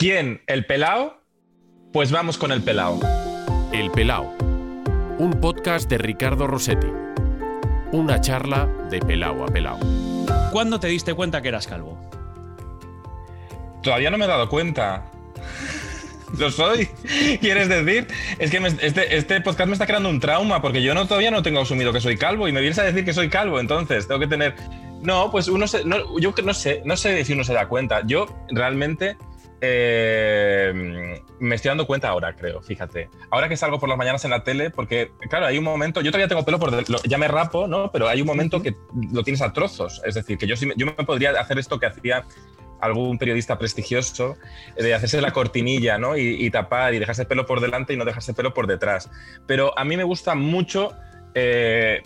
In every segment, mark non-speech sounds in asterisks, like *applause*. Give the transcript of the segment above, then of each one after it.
¿Quién? ¿El pelao? Pues vamos con el pelao. El Pelao, un podcast de Ricardo Rossetti. Una charla de pelao a pelao. ¿Cuándo te diste cuenta que eras calvo? Todavía no me he dado cuenta. Lo soy. ¿Quieres decir? Es que me- este, este podcast me está creando un trauma porque yo no, todavía no tengo asumido que soy calvo y me vienes a decir que soy calvo, entonces tengo que tener. No, pues uno se. No, yo que no sé, no sé si uno se da cuenta. Yo realmente eh, me estoy dando cuenta ahora, creo, fíjate. Ahora que salgo por las mañanas en la tele, porque, claro, hay un momento. Yo todavía tengo pelo por. lo- ya me rapo, ¿no? Pero hay un momento que lo tienes a trozos. Es decir, que yo, yo me podría hacer esto que hacía algún periodista prestigioso de hacerse la cortinilla ¿no? y, y tapar y dejarse el pelo por delante y no dejarse el pelo por detrás. Pero a mí me gusta mucho eh,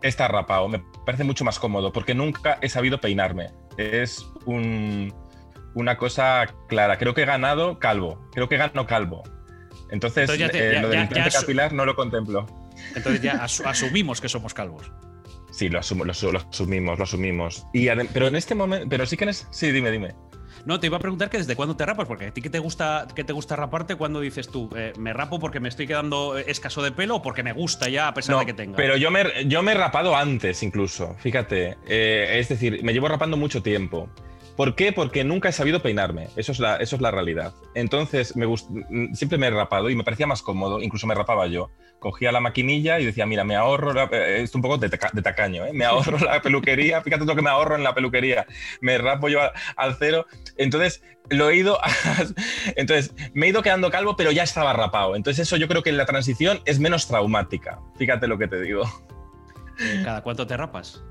estar rapado, me parece mucho más cómodo porque nunca he sabido peinarme. Es un- una cosa clara. Creo que he ganado calvo, creo que gano calvo. Entonces, Entonces ya te- eh, ya- lo del implante capilar no lo contemplo. Entonces ya *laughs* asu- asumimos que somos calvos. Sí, lo, asumo- lo, asu- lo asumimos, lo asumimos. Y pero en este momento, pero sí que en es- sí, dime, dime. No, te iba a preguntar que desde cuándo te rapas, porque a ti que te gusta, que te gusta raparte, cuando dices tú, eh, me rapo porque me estoy quedando escaso de pelo o porque me gusta ya a pesar No, de que tenga. Pero yo me, yo me he rapado antes incluso, fíjate. Eh, es decir, me llevo rapando mucho tiempo. ¿Por qué? Porque nunca he sabido peinarme. Eso es la, eso es la realidad. Entonces, me gust- siempre me he rapado y me parecía más cómodo. Incluso me rapaba yo. Cogía la maquinilla y decía, mira, me ahorro, la- eh, esto un poco de, taca- de tacaño, ¿eh? me *laughs* ahorro la peluquería, fíjate lo que me ahorro en la peluquería, me rapo yo a- al cero. Entonces, lo he ido, *laughs* entonces, me he ido quedando calvo, pero ya estaba rapado. Entonces, eso yo creo que la transición es menos traumática. Fíjate lo que te digo. Eh, ¿Cada cuánto te rapas?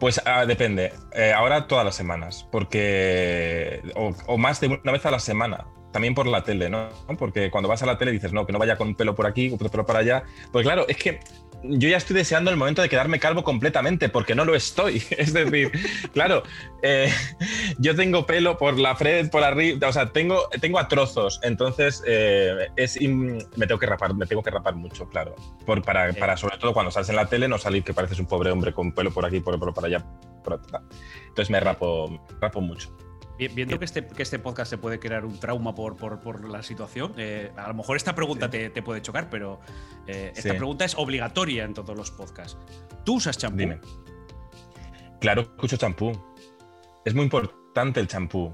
Pues ah, depende. Eh, ahora todas las semanas, porque. O, o más de una vez a la semana. También por la tele, ¿no? Porque cuando vas a la tele dices, no, que no vaya con un pelo por aquí, un pelo por allá. Pues claro, es que yo ya estoy deseando el momento de quedarme calvo completamente, porque no lo estoy. *laughs* Es decir, claro, eh, yo tengo pelo por la frente, por arriba, o sea, tengo, tengo a trozos. Entonces, eh, es me tengo que rapar, me tengo que rapar mucho, claro. Por, para, para, sobre todo cuando sales en la tele, no salir que pareces un pobre hombre con pelo por aquí, por, por, por allá. por atrás. Entonces me rapo, rapo mucho. Vi- Viendo que este, que este podcast se puede crear un trauma por, por, por la situación, eh, a lo mejor esta pregunta te, te puede chocar, pero eh, esta Sí. pregunta es obligatoria en todos los podcasts. ¿Tú usas champú? Dime. Claro que uso champú. Es muy importante el champú.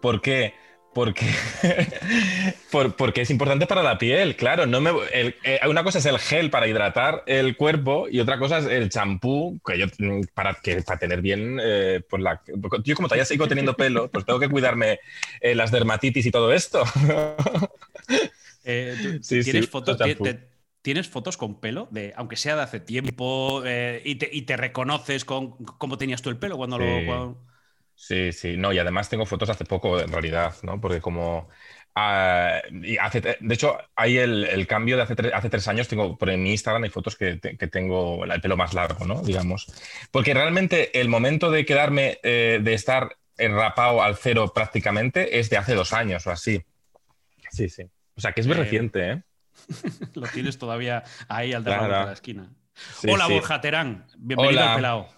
¿Por qué? Porque, *laughs* por- porque es importante para la piel, claro. No me, el- eh, una cosa es el gel para hidratar el cuerpo y otra cosa es el champú que yo, mm, para, que, para tener bien. eh, pues la, yo, como todavía sigo teniendo pelo, pues tengo que cuidarme eh, las dermatitis y todo esto. *laughs* Eh, ¿tú- Sí, ¿tienes, sí, fotos, ¿Tienes fotos con pelo? De, aunque sea de hace tiempo, y, te, y te reconoces con cómo tenías tú el pelo cuando Sí. lo. cuando- Sí, sí, no, y además tengo fotos hace poco, en realidad, ¿no? Porque como... ah, y hace, de hecho, hay el, el cambio de hace, tre- hace tres años, tengo, por en mi Instagram hay fotos que, te- que tengo el pelo más largo, ¿no? Digamos. Porque realmente el momento de quedarme, eh, de estar rapado al cero prácticamente, es de hace dos años o así. Sí, sí. O sea, que es muy Eh, reciente, ¿eh? *laughs* Lo tienes todavía ahí al de Claro. la esquina. Sí, Hola, sí. Borja Terán. Bienvenido Hola. al pelao.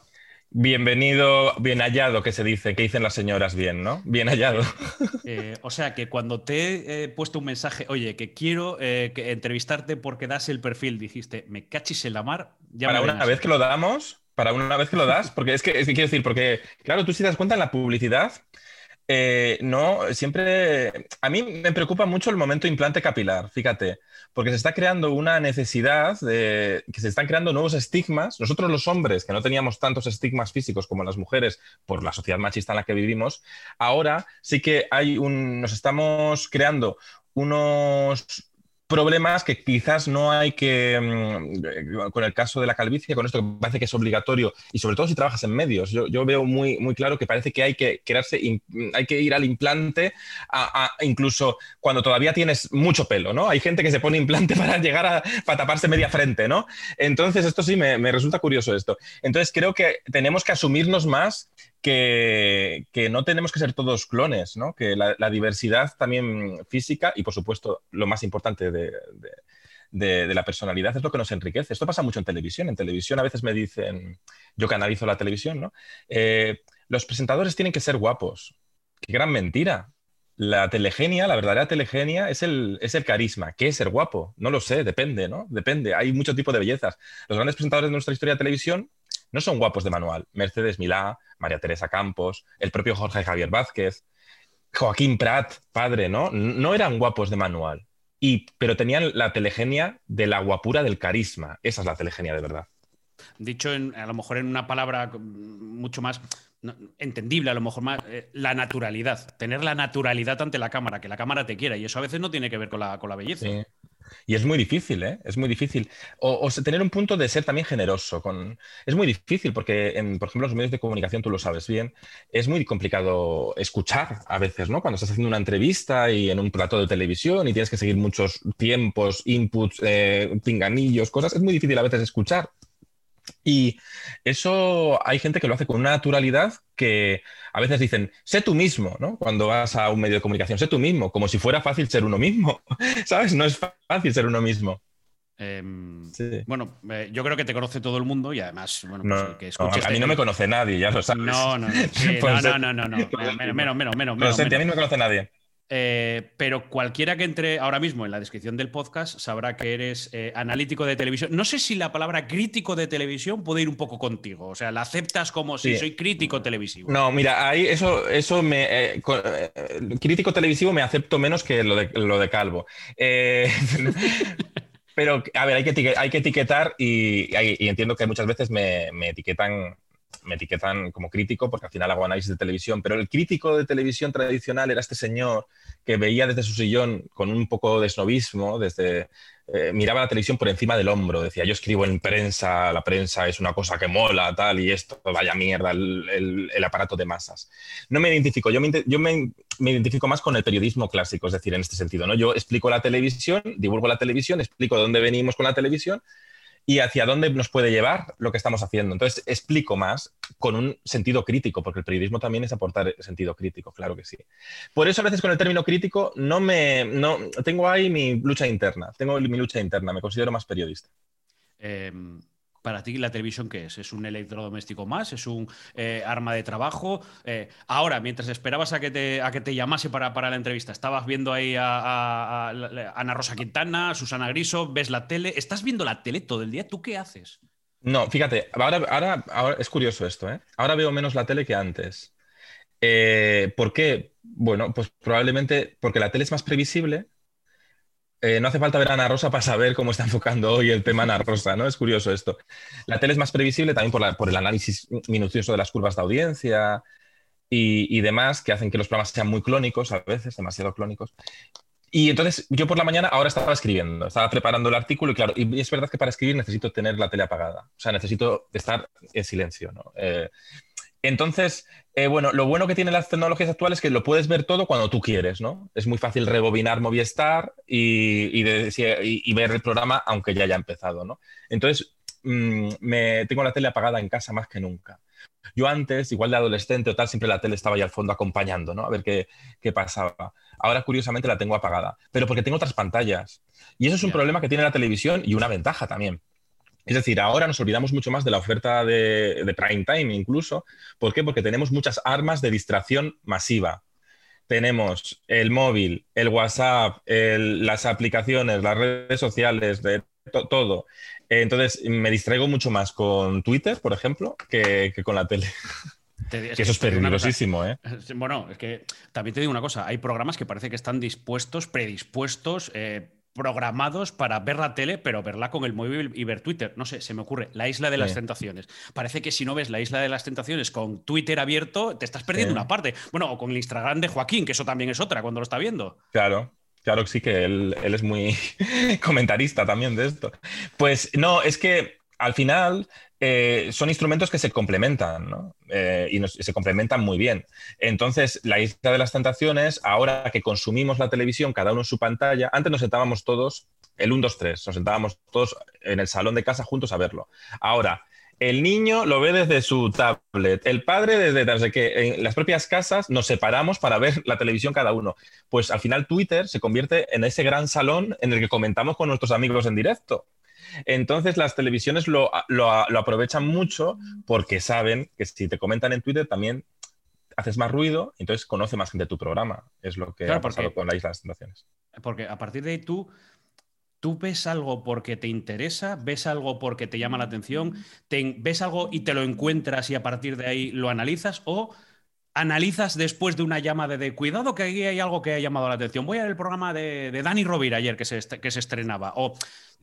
Bienvenido, bien hallado, que se dice, que dicen las señoras bien, ¿no? Bien hallado. *laughs* Eh, o sea que cuando te he puesto un mensaje, oye, que quiero eh, que entrevistarte porque das el perfil, dijiste, me cachis en la mar. Ya para una verás". vez que lo damos, para una vez que lo das, porque es que, es que quiero decir, porque claro, tú si das cuenta en la publicidad, eh, no, siempre, a mí me preocupa mucho el momento implante capilar, fíjate, porque se está creando una necesidad de que se están creando nuevos estigmas. Nosotros los hombres, que no teníamos tantos estigmas físicos como las mujeres por la sociedad machista en la que vivimos, ahora sí que hay un, nos estamos creando unos problemas que quizás no hay que, mm, con el caso de la calvicie, con esto que parece que es obligatorio, y sobre todo si trabajas en medios, yo, veo muy, muy claro que parece que hay que im- hay que ir al implante incluso cuando todavía tienes mucho pelo, ¿no? Hay gente que se pone implante *laughs* para llegar a taparse media frente, ¿no? Entonces, esto sí me, me resulta curioso esto. Entonces, creo que tenemos que asumirnos más que, no tenemos que ser todos clones, ¿no? Que la, diversidad también física y, por supuesto, lo más importante de la personalidad es lo que nos enriquece. Esto pasa mucho en televisión. En televisión a veces me dicen, yo que analizo la televisión, ¿no? Eh, los presentadores tienen que ser guapos. Qué gran mentira. la telegenia, la verdadera telegenia, es el, es el carisma. ¿Qué es ser guapo? No lo sé, depende, ¿no? Depende. Hay mucho tipo de bellezas. Los grandes presentadores de nuestra historia de televisión no son guapos de manual. Mercedes Milá, María Teresa Campos, el propio Jorge Javier Vázquez, Joaquín Prat, padre, ¿no? No eran guapos de manual. Y, pero tenían la telegenia de la guapura del carisma. Esa es la telegenia de verdad. Dicho a lo mejor en una palabra mucho más entendible, a lo mejor más, eh, la naturalidad, tener la naturalidad ante la cámara, que la cámara te quiera, y eso a veces no tiene que ver con la, con la belleza. Y es muy difícil, ¿eh? Es muy difícil. O, tener un punto de ser también generoso. Con... Es muy difícil porque, en, por ejemplo, los medios de comunicación, tú lo sabes bien, es muy complicado escuchar a veces, ¿no? Cuando estás haciendo una entrevista y en un plato de televisión y tienes que seguir muchos tiempos, inputs, eh, pinganillos, cosas, es muy difícil a veces escuchar. Y eso hay gente que lo hace con una naturalidad que a veces dicen, sé tú mismo, ¿no? Cuando vas a un medio de comunicación, sé tú mismo, como si fuera fácil ser uno mismo, *laughs* ¿sabes? No es fácil ser uno mismo. Em, bueno, eh, yo creo que te conoce todo el mundo y además, bueno, pues, que escuches. a mí no me conoce nadie, ya lo sabes. No, no, no. *laughs* Pues no, no, no, no, *laughs* Menos, menos, menos, menos. menos, a mí no me conoce nadie. Eh, pero cualquiera que entre ahora mismo en la descripción del podcast sabrá que eres eh, analítico de televisión. No sé si la palabra crítico de televisión puede ir un poco contigo. O sea, la aceptas como si soy crítico televisivo. No, mira, ahí eso, eso me. Eh, crítico televisivo me acepto menos que lo de, lo de Calvo. *laughs* pero, a ver, hay que, hay que etiquetar y, entiendo que muchas veces me, me etiquetan me etiquetan como crítico porque al final hago análisis de televisión, pero el crítico de televisión tradicional era este señor que veía desde su sillón con un poco de snobismo, desde, eh, miraba la televisión por encima del hombro, decía, yo escribo en prensa, la prensa es una cosa que mola, tal, y esto, vaya mierda, el, aparato de masas. No me identifico, yo, me, identifico más con el periodismo clásico, es decir, en este sentido, ¿no? Yo explico la televisión, divulgo la televisión, explico de dónde venimos con la televisión, y hacia dónde nos puede llevar lo que estamos haciendo. Entonces, explico más con un sentido crítico, porque el periodismo también es aportar sentido crítico, claro que sí. Por eso a veces con el término crítico no me... No, tengo ahí mi lucha interna, tengo mi lucha interna, me considero más periodista. Eh, para ti la televisión qué es? ¿Es un electrodoméstico más? ¿Es un eh, arma de trabajo? Eh, ahora, mientras esperabas a que te, a que te llamase para, para la entrevista, estabas viendo ahí a, Ana Rosa Quintana, Susana Griso, ves la tele, ¿estás viendo la tele todo el día? ¿Tú qué haces? No, fíjate, ahora, ahora, ahora es curioso esto, ¿eh? Ahora veo menos la tele que antes. ¿Por qué? Bueno, pues probablemente porque la tele es más previsible eh, no hace falta ver a Ana Rosa para saber cómo está enfocando hoy el tema Ana Rosa, ¿no? Es curioso esto. La tele es más previsible también por, el análisis minucioso de las curvas de audiencia y, demás, que hacen que los programas sean muy clónicos a veces, demasiado clónicos. Y entonces yo por la mañana ahora estaba escribiendo, estaba preparando el artículo y claro, y es verdad que para escribir necesito tener la tele apagada, o sea, necesito estar en silencio, ¿no? Eh, entonces, eh, bueno, lo bueno que tienen las tecnologías actuales es que lo puedes ver todo cuando tú quieres, ¿no? Es muy fácil rebobinar Movistar y, ver el programa aunque ya haya empezado, ¿no? Entonces, mm, me, tengo la tele apagada en casa más que nunca. Yo antes, igual de adolescente o tal, siempre la tele estaba ahí al fondo acompañando, ¿no? A ver qué, pasaba. Ahora, curiosamente, la tengo apagada, pero porque tengo otras pantallas. Y eso es un problema que tiene la televisión y una ventaja también es decir, ahora nos olvidamos mucho más de la oferta de, prime time incluso. ¿Por qué? Porque tenemos muchas armas de distracción masiva. Tenemos el móvil, el WhatsApp, las aplicaciones, las redes sociales, de todo. Entonces, me distraigo mucho más con Twitter, por ejemplo, que, con la tele. *laughs* que eso es peligrosísimo, ¿eh? Bueno, es que también te digo una cosa, hay programas que parece que están dispuestos, predispuestos, eh, programados para ver la tele, pero verla con el móvil y ver Twitter. No sé, se me ocurre, la isla de las tentaciones. Parece que si no ves la isla de las tentaciones con Twitter abierto, te estás perdiendo una parte. Bueno, o con el Instagram de Joaquín, que eso también es otra cuando lo está viendo. Claro. Claro que sí, que él, él es muy *laughs* comentarista también de esto. Pues no, es que al final eh, son instrumentos que se complementan. Eh, y se complementan muy bien. Entonces, la isla de las tentaciones, ahora que consumimos la televisión, cada uno en su pantalla, antes nos sentábamos todos, el 1, 2, 3, nos sentábamos todos en el salón de casa juntos a verlo. Ahora, el niño lo ve desde su tablet, el padre desde, en las propias casas nos separamos para ver la televisión cada uno. Pues al final Twitter se convierte en ese gran salón en el que comentamos con nuestros amigos en directo. Entonces las televisiones lo, aprovechan mucho porque saben que si te comentan en Twitter también haces más ruido, entonces conoce más gente tu programa. Es lo que ha pasado con la Isla de las Tentaciones. Porque a partir de ahí tú ¿Tú ves algo porque te interesa? ¿Ves algo porque te llama la atención? ¿Ves algo y te lo encuentras y a partir de ahí lo analizas? ¿O analizas después de una llamada de cuidado que ahí hay algo que ha llamado la atención? Voy a ver el programa de, Dani Rovira ayer que se, que se estrenaba. O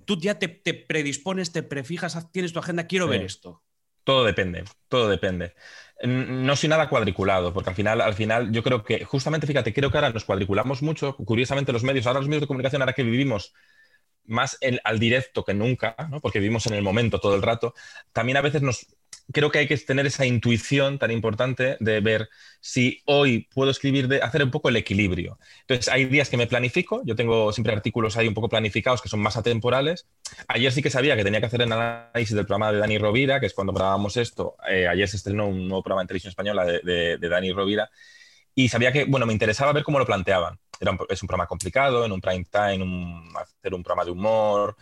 tú ya te, predispones, te prefijas, tienes tu agenda, quiero ver esto. Todo depende, todo depende. No soy nada cuadriculado, porque al final, al final yo creo que, justamente, fíjate, creo que ahora nos cuadriculamos mucho, curiosamente los medios, ahora los medios de comunicación, ahora que vivimos más al directo que nunca, porque vivimos en el momento todo el rato, también a veces nos... Creo que hay que tener esa intuición tan importante de ver si hoy puedo escribir, de hacer un poco el equilibrio. Entonces, hay días que me planifico, yo tengo siempre artículos ahí un poco planificados que son más atemporales. Ayer sí que sabía que tenía que hacer el análisis del programa de Dani Rovira, que es cuando grabábamos esto. Eh, ayer se estrenó un nuevo programa en televisión española de, de Dani Rovira y sabía que, bueno, me interesaba ver cómo lo planteaban es un programa complicado, en un prime time, hacer un programa de humor,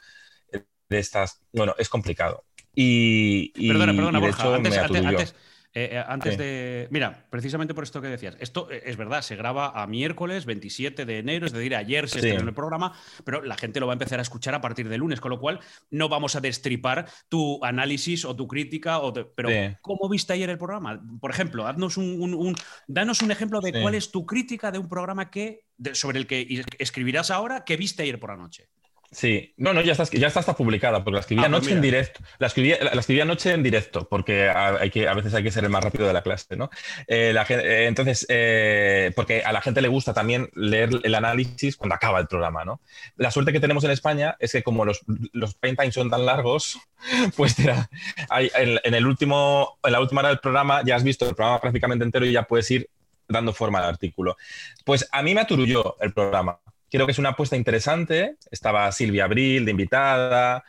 de estas, bueno, es complicado. Y, perdona, perdona, Borja, antes, eh, eh, antes de. Mira, precisamente por esto que decías. Esto eh, es verdad, se graba a miércoles 27 de enero, es decir, ayer se estrenó el programa, pero la gente lo va a empezar a escuchar a partir de lunes, con lo cual no vamos a destripar tu análisis o tu crítica. O pero, ¿cómo viste ayer el programa? Por ejemplo, haznos un, danos un ejemplo de cuál es tu crítica de un programa que, sobre el que escribirás ahora que viste ayer por la noche. Sí, no, no, ya está, ya está, publicada, porque la escribí ah, pues anoche en directo. La escribí, la, escribí, anoche en directo, porque hay que, a veces hay que ser el más rápido de la clase, ¿no? Eh, eh, entonces, eh, porque a la gente le gusta también leer el análisis cuando acaba el programa, ¿no? La suerte que tenemos en España es que como los, los prime time son tan largos, *laughs* pues en, el último, en la última hora del programa ya has visto el programa prácticamente entero y ya puedes ir dando forma al artículo. Pues a mí me aturulló el programa creo que es una apuesta interesante. Estaba Silvia Abril de invitada,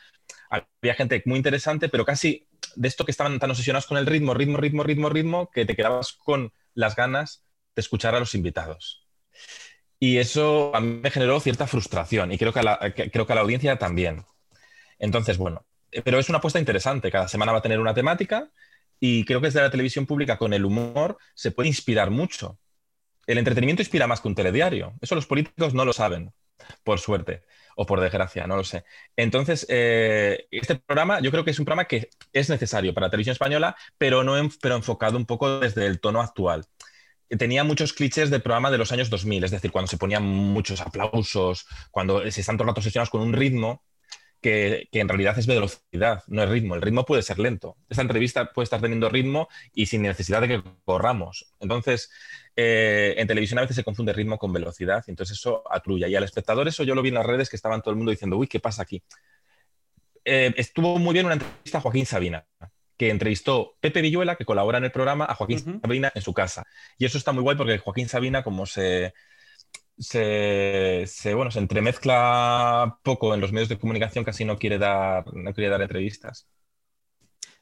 había gente muy interesante, pero casi de esto que estaban tan obsesionados con el ritmo, ritmo, ritmo, ritmo, ritmo, que te quedabas con las ganas de escuchar a los invitados. Y eso a mí me generó cierta frustración y creo que a la, creo que a la audiencia también. Entonces, bueno, pero es una apuesta interesante. Cada semana va a tener una temática y creo que desde la televisión pública con el humor se puede inspirar mucho el entretenimiento inspira más que un telediario. Eso los políticos no lo saben, por suerte o por desgracia, no lo sé. Entonces, eh, este programa yo creo que es un programa que es necesario para la televisión española, pero, no pero enfocado un poco desde el tono actual. Tenía muchos clichés del programa de los años 2000, es decir, cuando se ponían muchos aplausos, cuando se están todo el rato obsesionados con un ritmo que, en realidad es velocidad, no es ritmo. El ritmo puede ser lento. Esta entrevista puede estar teniendo ritmo y sin necesidad de que corramos. Entonces, eh, en televisión a veces se confunde ritmo con velocidad, y entonces eso atruya. Y al espectador, eso yo lo vi en las redes que estaban todo el mundo diciendo, uy, ¿qué pasa aquí? Eh, estuvo muy bien una entrevista a Joaquín Sabina, que entrevistó Pepe Villuela, que colabora en el programa, a Joaquín Sabina en su casa. Y eso está muy guay porque Joaquín Sabina, como se se, bueno, se entremezcla poco en los medios de comunicación, casi no quiere dar, no quiere dar entrevistas.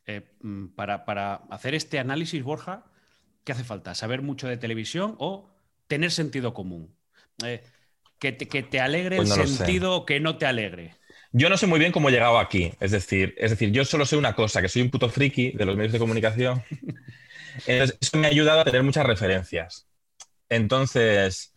Eh, mm, para, hacer este análisis, Borja, ¿qué hace falta? ¿Saber mucho de televisión o tener sentido común? Eh, que, te, alegre pues el sentido o que no te alegre. Yo no sé muy bien cómo he llegado aquí. Es decir, es decir, yo solo sé una cosa, que soy un puto friki de los medios de comunicación. *laughs* eso me ha ayudado a tener muchas referencias. Entonces,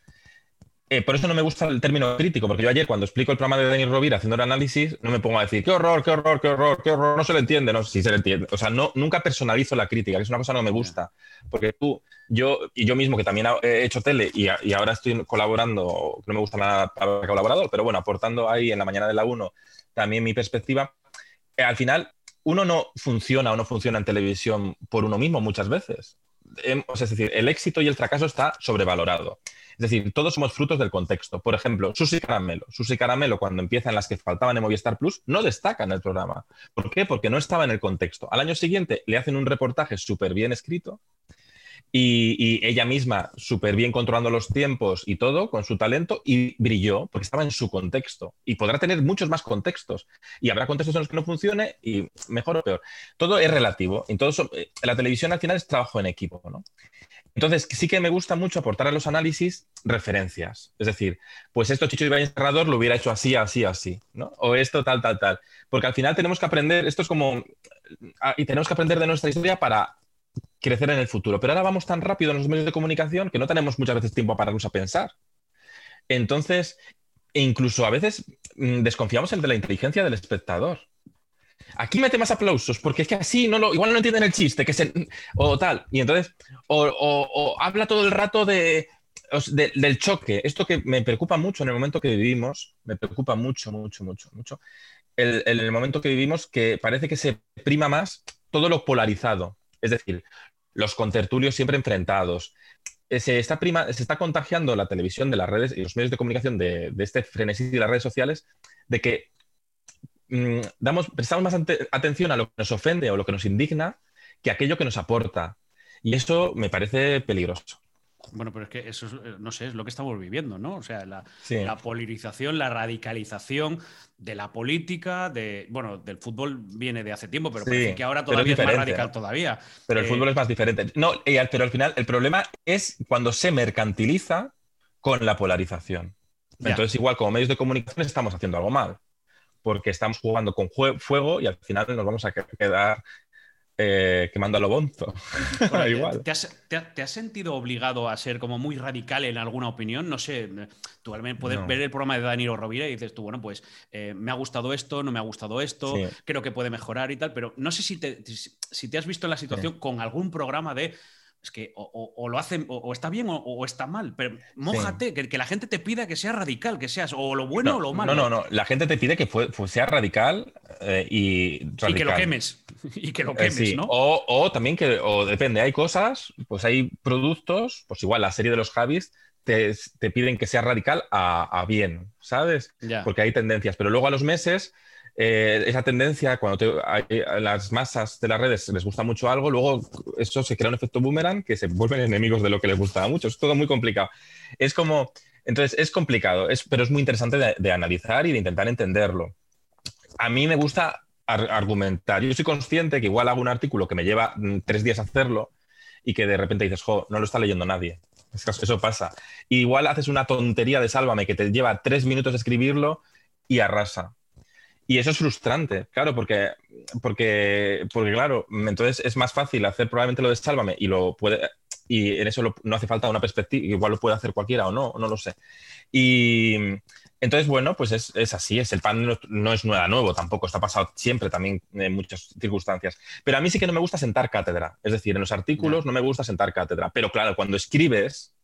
eh, por eso no me gusta el término crítico, porque yo ayer cuando explico el programa de Denis Rovira haciendo el análisis, no me pongo a decir qué horror, qué horror, qué horror, qué horror, no se le entiende, no, sí se le entiende. O sea, no, nunca personalizo la crítica, que es una cosa que no me gusta, porque tú, yo y yo mismo que también he hecho tele y, ahora estoy colaborando, no me gusta nada para colaborador, pero bueno, aportando ahí en la mañana de la 1 también mi perspectiva, eh, al final uno no funciona o no funciona en televisión por uno mismo muchas veces. Em, es decir, el éxito y el fracaso está sobrevalorado. Es decir, todos somos frutos del contexto. Por ejemplo, Susi Caramelo. Susi Caramelo, cuando empieza en las que faltaban en Movistar Plus, no destaca en el programa. ¿Por qué? Porque no estaba en el contexto. Al año siguiente le hacen un reportaje súper bien escrito y, ella misma súper bien controlando los tiempos y todo con su talento y brilló porque estaba en su contexto y podrá tener muchos más contextos y habrá contextos en los que no funcione y mejor o peor. Todo es relativo. Entonces, eh, la televisión al final es trabajo en equipo. ¿no? Entonces, sí que me gusta mucho aportar a los análisis referencias. Es decir, pues esto Chicho Ibañez Cerrador lo hubiera hecho así, así, así, ¿no? O esto tal, tal, tal. Porque al final tenemos que aprender, esto es como, ah, y tenemos que aprender de nuestra historia para crecer en el futuro. Pero ahora vamos tan rápido en los medios de comunicación que no tenemos muchas veces tiempo para pararnos a pensar. Entonces, incluso a veces mm, desconfiamos el de la inteligencia del espectador. Aquí mete más aplausos, porque es que así no lo, igual no entienden el chiste, que se, o tal. Y entonces, o, habla todo el rato de, del choque. Esto que me preocupa mucho en el momento que vivimos, me preocupa mucho, mucho, mucho, mucho. en el momento que vivimos, que parece que se prima más todo lo polarizado. Es decir, los contertulios siempre enfrentados. Eh, se está, prima, se está contagiando la televisión de las redes y los medios de comunicación de, este frenesí de las redes sociales de que mm, damos, prestamos más atención a lo que nos ofende o lo que nos indigna que aquello que nos aporta. Y eso me parece peligroso. Bueno, pero es que eso, eh, no sé, es lo que estamos viviendo, ¿no? O sea, la, polarización, la radicalización de la política, de, bueno, del fútbol viene de hace tiempo, pero parece que ahora todavía es, más radical todavía. Pero el eh, fútbol es más diferente. No, pero al final el problema es cuando se mercantiliza con la polarización. Entonces, igual como medios de comunicación estamos haciendo algo mal, porque estamos jugando con fuego y al final nos vamos a quedar eh, quemando a lo bonzo. Igual. ¿te has, sentido obligado a ser como muy radical en alguna opinión? No sé, tú al puedes ver el programa de Danilo Rovira y dices tú, bueno, pues eh, me ha gustado esto, no me ha gustado esto, creo que puede mejorar y tal, pero no sé si te, si te has visto en la situación con algún programa de es que o, lo hacen, o, está bien o, está mal, pero mójate, que, la gente te pida que sea radical, que seas o lo bueno o lo malo. No, no, no, la gente te pide que sea radical eh, y Y que lo quemes, *laughs* y que lo eh, quemes, ¿no? O, también que, o depende, hay cosas, pues hay productos, pues igual la serie de los Javis te, piden que sea radical a, bien, ¿sabes? Porque hay tendencias, pero luego a los meses eh, esa tendencia, cuando a las masas de las redes les gusta mucho algo, luego eso se crea un efecto boomerang que se vuelven enemigos de lo que les gustaba mucho. Es todo muy complicado. Es como, entonces es complicado, es, pero es muy interesante de, analizar y de intentar entenderlo. A mí me gusta argumentar. Yo soy consciente que igual hago un artículo que me lleva mm, tres días hacerlo y que de repente dices, jo, no lo está leyendo nadie. Eso pasa. igual haces una tontería de sálvame que te lleva tres minutos escribirlo y arrasa. Y eso es frustrante, claro, porque, porque, porque, claro, entonces es más fácil hacer probablemente lo de Sálvame y lo puede y en eso no hace falta una perspectiva, igual lo puede hacer cualquiera o no, no lo sé. Y entonces, bueno, pues es, así, es el pan no, es nada nuevo tampoco, está pasado siempre también en muchas circunstancias. Pero a mí sí que no me gusta sentar cátedra, es decir, en los artículos no, me gusta sentar cátedra, pero claro, cuando escribes,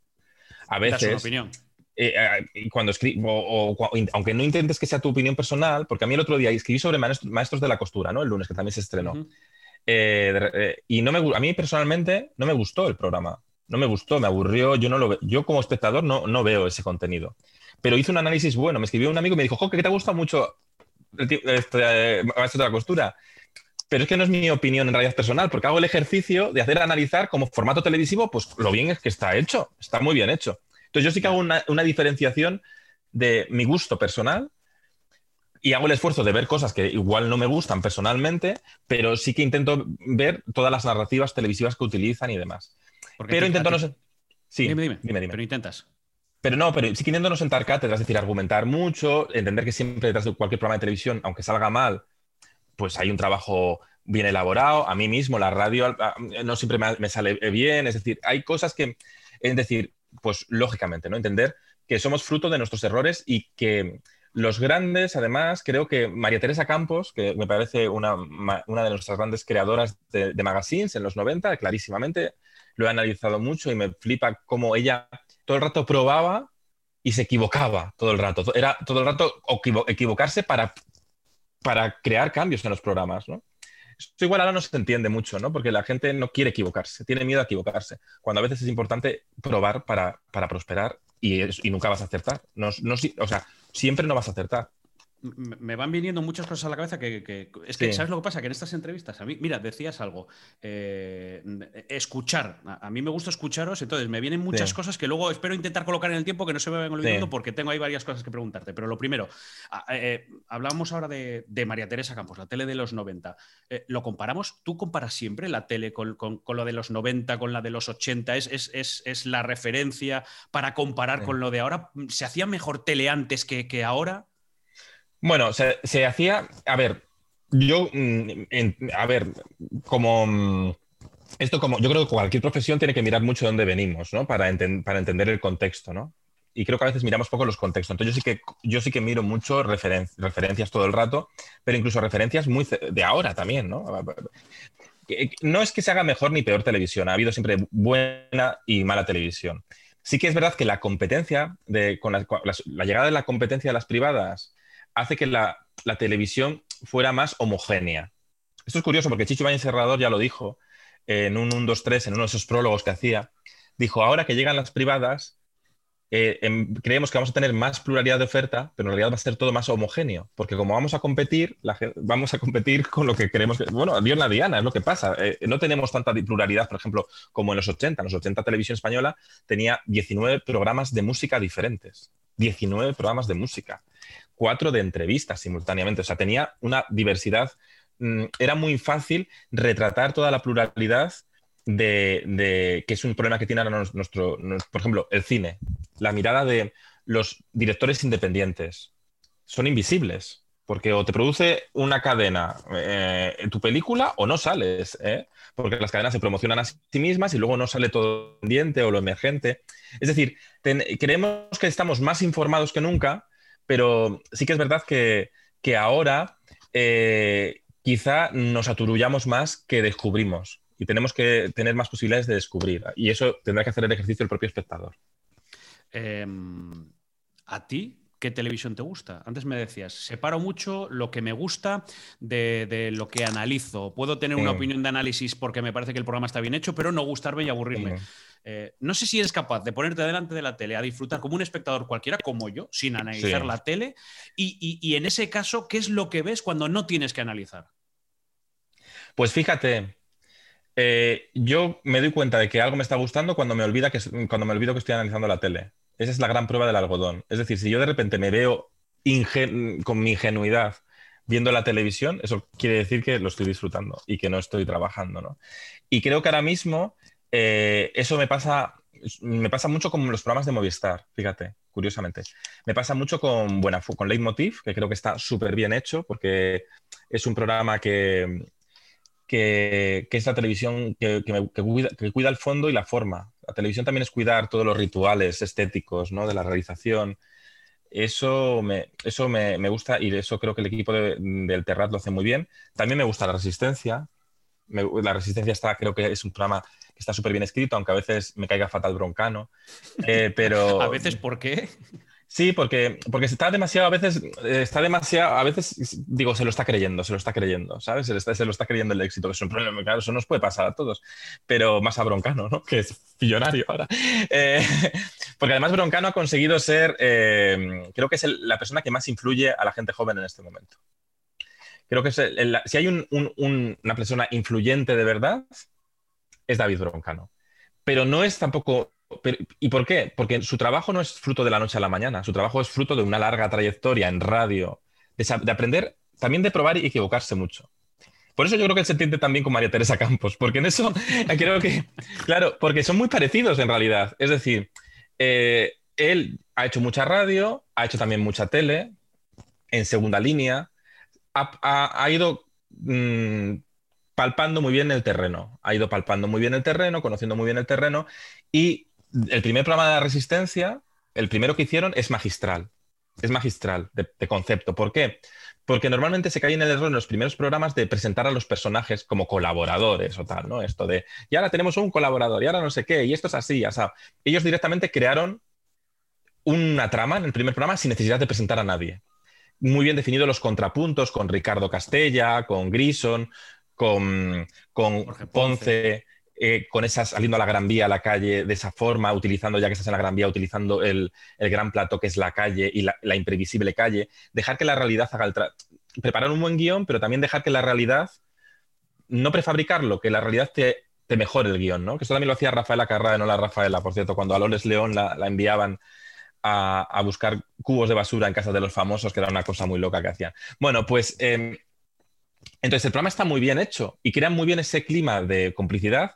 a veces... opinión eh, eh, cuando escribo, o, aunque no intentes que sea tu opinión personal, porque a mí el otro día escribí sobre maestros, de la costura, ¿no? El lunes, que también se estrenó. Eh, y no me, a mí personalmente no me gustó el programa. No me gustó, me aburrió. Yo, no lo, yo como espectador no, no veo ese contenido. Pero hice un análisis bueno. Me escribió un amigo y me dijo, jo, que te gusta mucho este, maestro de la costura pero es que no es mi opinión en realidad personal, porque hago el ejercicio de hacer analizar como formato televisivo, pues lo bien es que está hecho, está muy bien hecho. Entonces yo sí que hago una, diferenciación de mi gusto personal y hago el esfuerzo de ver cosas que igual no me gustan personalmente, pero sí que intento ver todas las narrativas televisivas que utilizan y demás. pero intento no... Sí, dime, dime, dime, Pero intentas. Pero no, pero sí que intento no sentar cátedras, es decir, argumentar mucho, entender que siempre detrás de cualquier programa de televisión, aunque salga mal, pues hay un trabajo bien elaborado. A mí mismo la radio no siempre me, me sale bien, es decir, hay cosas que, es decir, pues lógicamente, ¿no? Entender que somos fruto de nuestros errores y que los grandes, además, creo que María Teresa Campos, que me parece una, de nuestras grandes creadoras de, magazines en los 90, clarísimamente, lo he analizado mucho y me flipa cómo ella todo el rato probaba y se equivocaba todo el rato. Era todo el rato equivocarse para, para crear cambios en los programas, ¿no? Esto igual ahora no se entiende mucho, ¿no? Porque la gente no quiere equivocarse, tiene miedo a equivocarse, cuando a veces es importante probar para, para prosperar y, y, nunca vas a acertar. No, no, o sea, siempre no vas a acertar me van viniendo muchas cosas a la cabeza que, es que, ¿sabes lo que pasa? Que en estas entrevistas, a mí, mira, decías algo, eh, escuchar, a, mí me gusta escucharos, entonces me vienen muchas cosas que luego espero intentar colocar en el tiempo que no se me vayan olvidando porque tengo ahí varias cosas que preguntarte. Pero lo primero, eh, hablábamos ahora de, María Teresa Campos, la tele de los 90. Eh, ¿Lo comparamos? ¿Tú comparas siempre la tele con, lo de los 90, con la de los 80? ¿Es, es, la referencia para comparar con lo de ahora? ¿Se hacía mejor tele antes que, que ahora? Bueno, se, hacía, a ver, yo, mm, a ver, como, mm, esto como, yo creo que cualquier profesión tiene que mirar mucho de dónde venimos, ¿no? Para, entender el contexto, ¿no? Y creo que a veces miramos poco los contextos. Entonces yo sí que, yo sí que miro mucho referencias todo el rato, pero incluso referencias muy de ahora también, ¿no? No es que se haga mejor ni peor televisión, ha habido siempre buena y mala televisión. Sí que es verdad que la competencia, de, con la, llegada de la competencia de las privadas hace que la, televisión fuera más homogénea. Esto es curioso porque Chicho Bañez Serrador ya lo dijo, en un 1, 2, 3, en uno de esos prólogos que hacía, dijo, ahora que llegan las privadas, eh, em, creemos que vamos a tener más pluralidad de oferta, pero en realidad va a ser todo más homogéneo, porque como vamos a competir, vamos a competir con lo que queremos. Que, bueno, Dios la Diana, es lo que pasa. Eh, no tenemos tanta pluralidad, por ejemplo, como en los 80. En los 80 Televisión Española tenía 19 programas de música diferentes. 19 programas de música. Cuatro de entrevistas simultáneamente. O sea, tenía una diversidad Mm, era muy fácil retratar toda la pluralidad de, que es un problema que tiene ahora nuestro, por ejemplo, el cine. La mirada de los directores independientes son invisibles, porque o te produce una cadena eh, tu película o no sales, ¿eh? porque las cadenas se promocionan a sí mismas y luego no sale todo pendiente o lo emergente. Es decir, creemos que estamos más informados que nunca, pero sí que es verdad que, ahora eh, quizá nos aturullamos más que descubrimos y tenemos que tener más posibilidades de descubrir. Y eso tendrá que hacer el ejercicio el propio espectador. Em, ¿A ti qué televisión te gusta? Antes me decías, separo mucho lo que me gusta de, lo que analizo. Puedo tener una opinión de análisis porque me parece que el programa está bien hecho, pero no gustarme y aburrirme. Eh, no sé si eres capaz de ponerte delante de la tele a disfrutar como un espectador cualquiera, como yo, sin analizar la tele. y en ese caso, ¿qué es lo que ves cuando no tienes que analizar? Pues fíjate, eh, yo me doy cuenta de que algo me está gustando cuando me, olvida que, cuando me olvido que estoy analizando la tele. Esa es la gran prueba del algodón. Es decir, si yo de repente me veo con mi ingenuidad viendo la televisión, eso quiere decir que lo estoy disfrutando y que no estoy trabajando. ¿no? Y creo que ahora mismo eh, eso me pasa, me pasa mucho con los programas de Movistar, fíjate, curiosamente. Me pasa mucho con, bueno, con Leitmotiv, que creo que está súper bien hecho porque es un programa que, que, es la televisión que, cuida, el fondo y la forma. La televisión también es cuidar todos los rituales estéticos ¿no? de la realización. Eso, me, eso me, gusta y eso creo que el equipo del Terrat lo hace muy bien. También me gusta la resistencia. La resistencia está, creo que es un programa que está súper bien escrito, aunque a veces me caiga fatal broncano. Eh, *laughs* pero... ¿A veces por qué? Sí, porque, porque está demasiado, a veces, eh, está demasiado, a veces, digo, se lo está creyendo, se lo está creyendo, ¿sabes? Se, está, se lo está creyendo el éxito, que es un problema, claro, eso nos puede pasar a todos, pero más a Broncano, ¿no? Que es millonario ahora. Eh, *laughs* porque además Broncano ha conseguido ser, eh, creo que es la persona que más influye a la gente joven en este momento. Creo que si hay una persona influyente de verdad, es David Broncano. Pero no es tampoco ¿Y por qué? Porque su trabajo no es fruto de la noche a la mañana, su trabajo es fruto de una larga trayectoria en radio, de, aprender, también de probar y equivocarse mucho. Por eso yo creo que él se entiende también con María Teresa Campos, porque en eso *laughs* creo que, claro, porque son muy parecidos en realidad. Es decir, eh, él ha hecho mucha radio, ha hecho también mucha tele, en segunda línea, ha, ido mm, palpando muy bien el terreno, ha ido palpando muy bien el terreno, conociendo muy bien el terreno y el primer programa de la Resistencia, el primero que hicieron es magistral. Es magistral de, concepto. ¿Por qué? Porque normalmente se cae en el error en los primeros programas de presentar a los personajes como colaboradores o tal, ¿no? Esto de, y ahora tenemos un colaborador, y ahora no sé qué, y esto es así, ya sabes. Ellos directamente crearon una trama en el primer programa sin necesidad de presentar a nadie. Muy bien definidos los contrapuntos con Ricardo Castella, con Grison, con, con Ponce eh, con esas, saliendo a la Gran Vía, a la calle, de esa forma, utilizando, ya que estás en la Gran Vía, utilizando el, gran plato que es la calle y la, imprevisible calle, dejar que la realidad haga el preparar un buen guion, pero también dejar que la realidad, no prefabricarlo, que la realidad te, mejore el guion, ¿no? Que eso también lo hacía Rafaela Carrada, no la Rafaela, por cierto, cuando a Loles León la, enviaban a, buscar cubos de basura en casa de los famosos, que era una cosa muy loca que hacían. Bueno, pues em, entonces el programa está muy bien hecho y crea muy bien ese clima de complicidad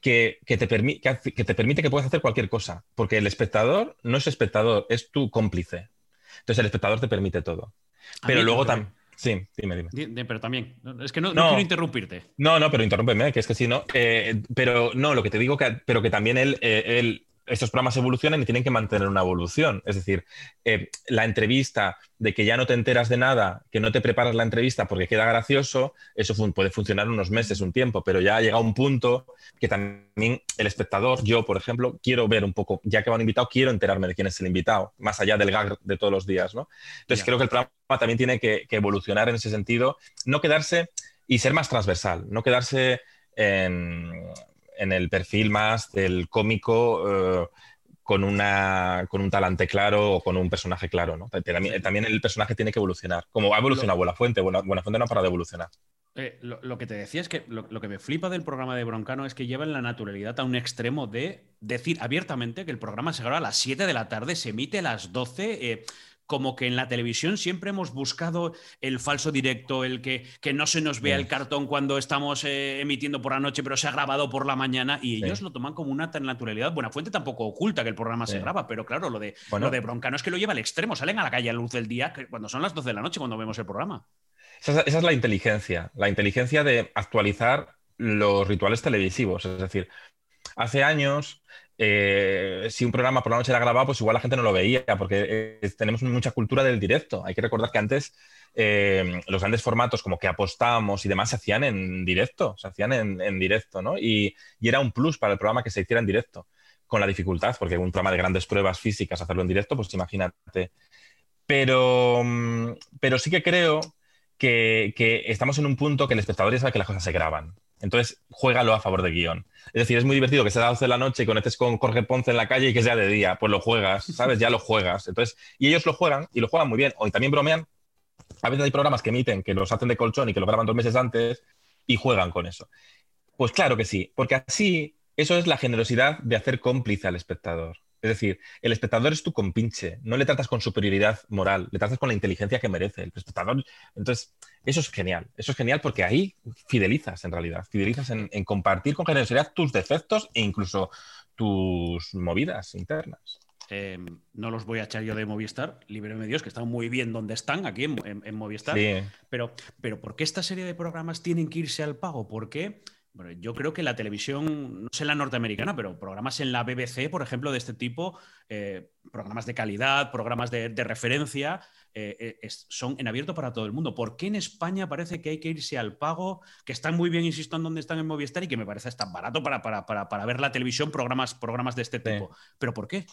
que, te que, te permite que puedas hacer cualquier cosa, porque el espectador no es espectador, es tu cómplice. Entonces el espectador te permite todo. Pero luego también... Sí, dime, dime. Pero también, es que no, quiero interrumpirte. No, no, pero interrúmpeme, que es que si no. Eh, pero no, lo que te digo, que, pero que también él, eh, él estos programas evolucionan y tienen que mantener una evolución. Es decir, eh, la entrevista de que ya no te enteras de nada, que no te preparas la entrevista porque queda gracioso, eso puede funcionar unos meses, un tiempo, pero ya ha llegado un punto que también el espectador, yo por ejemplo, quiero ver un poco, ya que va un invitado, quiero enterarme de quién es el invitado, más allá del gag de todos los días. ¿no? Entonces creo que el programa también tiene que, evolucionar en ese sentido, no quedarse y ser más transversal, no quedarse en en el perfil más del cómico eh, con, una, con un talante claro o con un personaje claro. ¿no? También, el personaje tiene que evolucionar. Como ha evolucionado Buenafuente, Buenafuente no para de evolucionar. Eh, lo, que te decía es que lo, que me flipa del programa de Broncano es que lleva en la naturalidad a un extremo de decir abiertamente que el programa se graba a las 7 de la tarde, se emite a las 12 como que en la televisión siempre hemos buscado el falso directo, el que, que no se nos vea el cartón cuando estamos eh, emitiendo por la noche, pero se ha grabado por la mañana, y ellos lo toman como una tan naturalidad. Buena fuente tampoco oculta que el programa se graba, pero claro, lo de, lo de Broncano es que lo lleva al extremo, salen a la calle a luz del día cuando son las 12 de la noche cuando vemos el programa. esa es la inteligencia, la inteligencia de actualizar los rituales televisivos. Es decir, hace años eh, si un programa por la noche era grabado, pues igual la gente no lo veía, porque eh, tenemos mucha cultura del directo. Hay que recordar que antes eh, los grandes formatos como que apostamos y demás se hacían en directo, se hacían en, directo, ¿no? Y, era un plus para el programa que se hiciera en directo, con la dificultad, porque un programa de grandes pruebas físicas, hacerlo en directo, pues imagínate. Pero, mm, pero sí que creo que, que estamos en un punto que el espectador ya sabe que las cosas se graban. Entonces, juégalo a favor de guion. Es decir, es muy divertido que sea a las 12 de la noche y conectes con Jorge Ponce en la calle y que sea de día. Pues lo juegas, *laughs* ¿sabes? Ya lo juegas. Entonces, y ellos lo juegan y lo juegan muy bien. O también bromean. A veces hay programas que emiten, que los hacen de colchón y que lo graban dos meses antes y juegan con eso. Pues claro que sí, porque así eso es la generosidad de hacer cómplice al espectador. Es decir, el espectador es tu compinche, no le tratas con superioridad moral, le tratas con la inteligencia que merece el espectador. Entonces, eso es genial, eso es genial porque ahí fidelizas en realidad, fidelizas en, compartir con generosidad tus defectos e incluso tus movidas internas. Em, no los voy a echar yo de Movistar, líbreme Dios, que están muy bien donde están, aquí en, Movistar. Pero, pero ¿por qué esta serie de programas tienen que irse al pago? ¿Por qué? Bueno, yo creo que la televisión, no sé la norteamericana, pero programas en la BBC, por ejemplo, de este tipo, eh, programas de calidad, programas de, referencia, eh, eh, son en abierto para todo el mundo. ¿Por qué en España parece que hay que irse al pago, que están muy bien, insisto, en donde están en Movistar y que me parece tan barato para, para, ver la televisión, programas, programas de este tipo? ¿Pero por qué?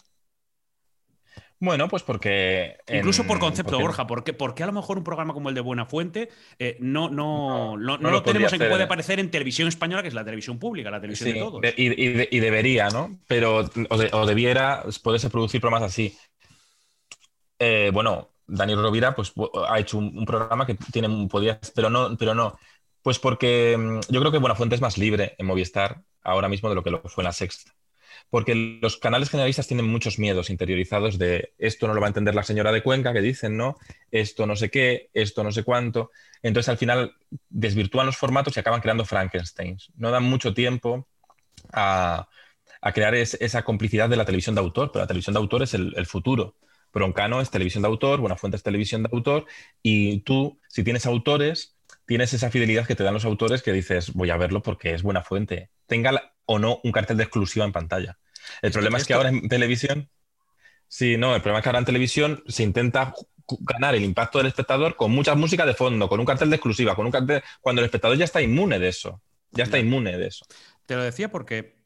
Bueno, pues porque. Incluso por concepto, Borja, porque, porque a lo mejor un programa como el de Buena Fuente eh, no, no, no, lo, tenemos en que puede aparecer en televisión española, que es la televisión pública, la televisión de todos. y, debería, ¿no? Pero, o, debiera poderse producir programas así. Eh, bueno, Daniel Rovira pues, ha hecho un, programa que tiene, podía, pero no, pero no. Pues porque mm, yo creo que Buena Fuente es más libre en Movistar ahora mismo de lo que lo fue en la sexta porque los canales generalistas tienen muchos miedos interiorizados de esto no lo va a entender la señora de Cuenca, que dicen, ¿no? Esto no sé qué, esto no sé cuánto. Entonces al final desvirtúan los formatos y acaban creando Frankensteins. No dan mucho tiempo a, crear esa complicidad de la televisión de autor, pero la televisión de autor es el, futuro. Broncano es televisión de autor, Buenafuente es televisión de autor, y tú, si tienes autores, tienes esa fidelidad que te dan los autores que dices, voy a verlo porque es buena fuente. Tenga o no un cartel de exclusiva en pantalla. El problema es que ahora en televisión, sí, no, el problema es que ahora en televisión se intenta ganar el impacto del espectador con mucha música de fondo, con un cartel de exclusiva, con un cartel, cuando el espectador ya está inmune de eso, ya está inmune de eso. Te lo decía porque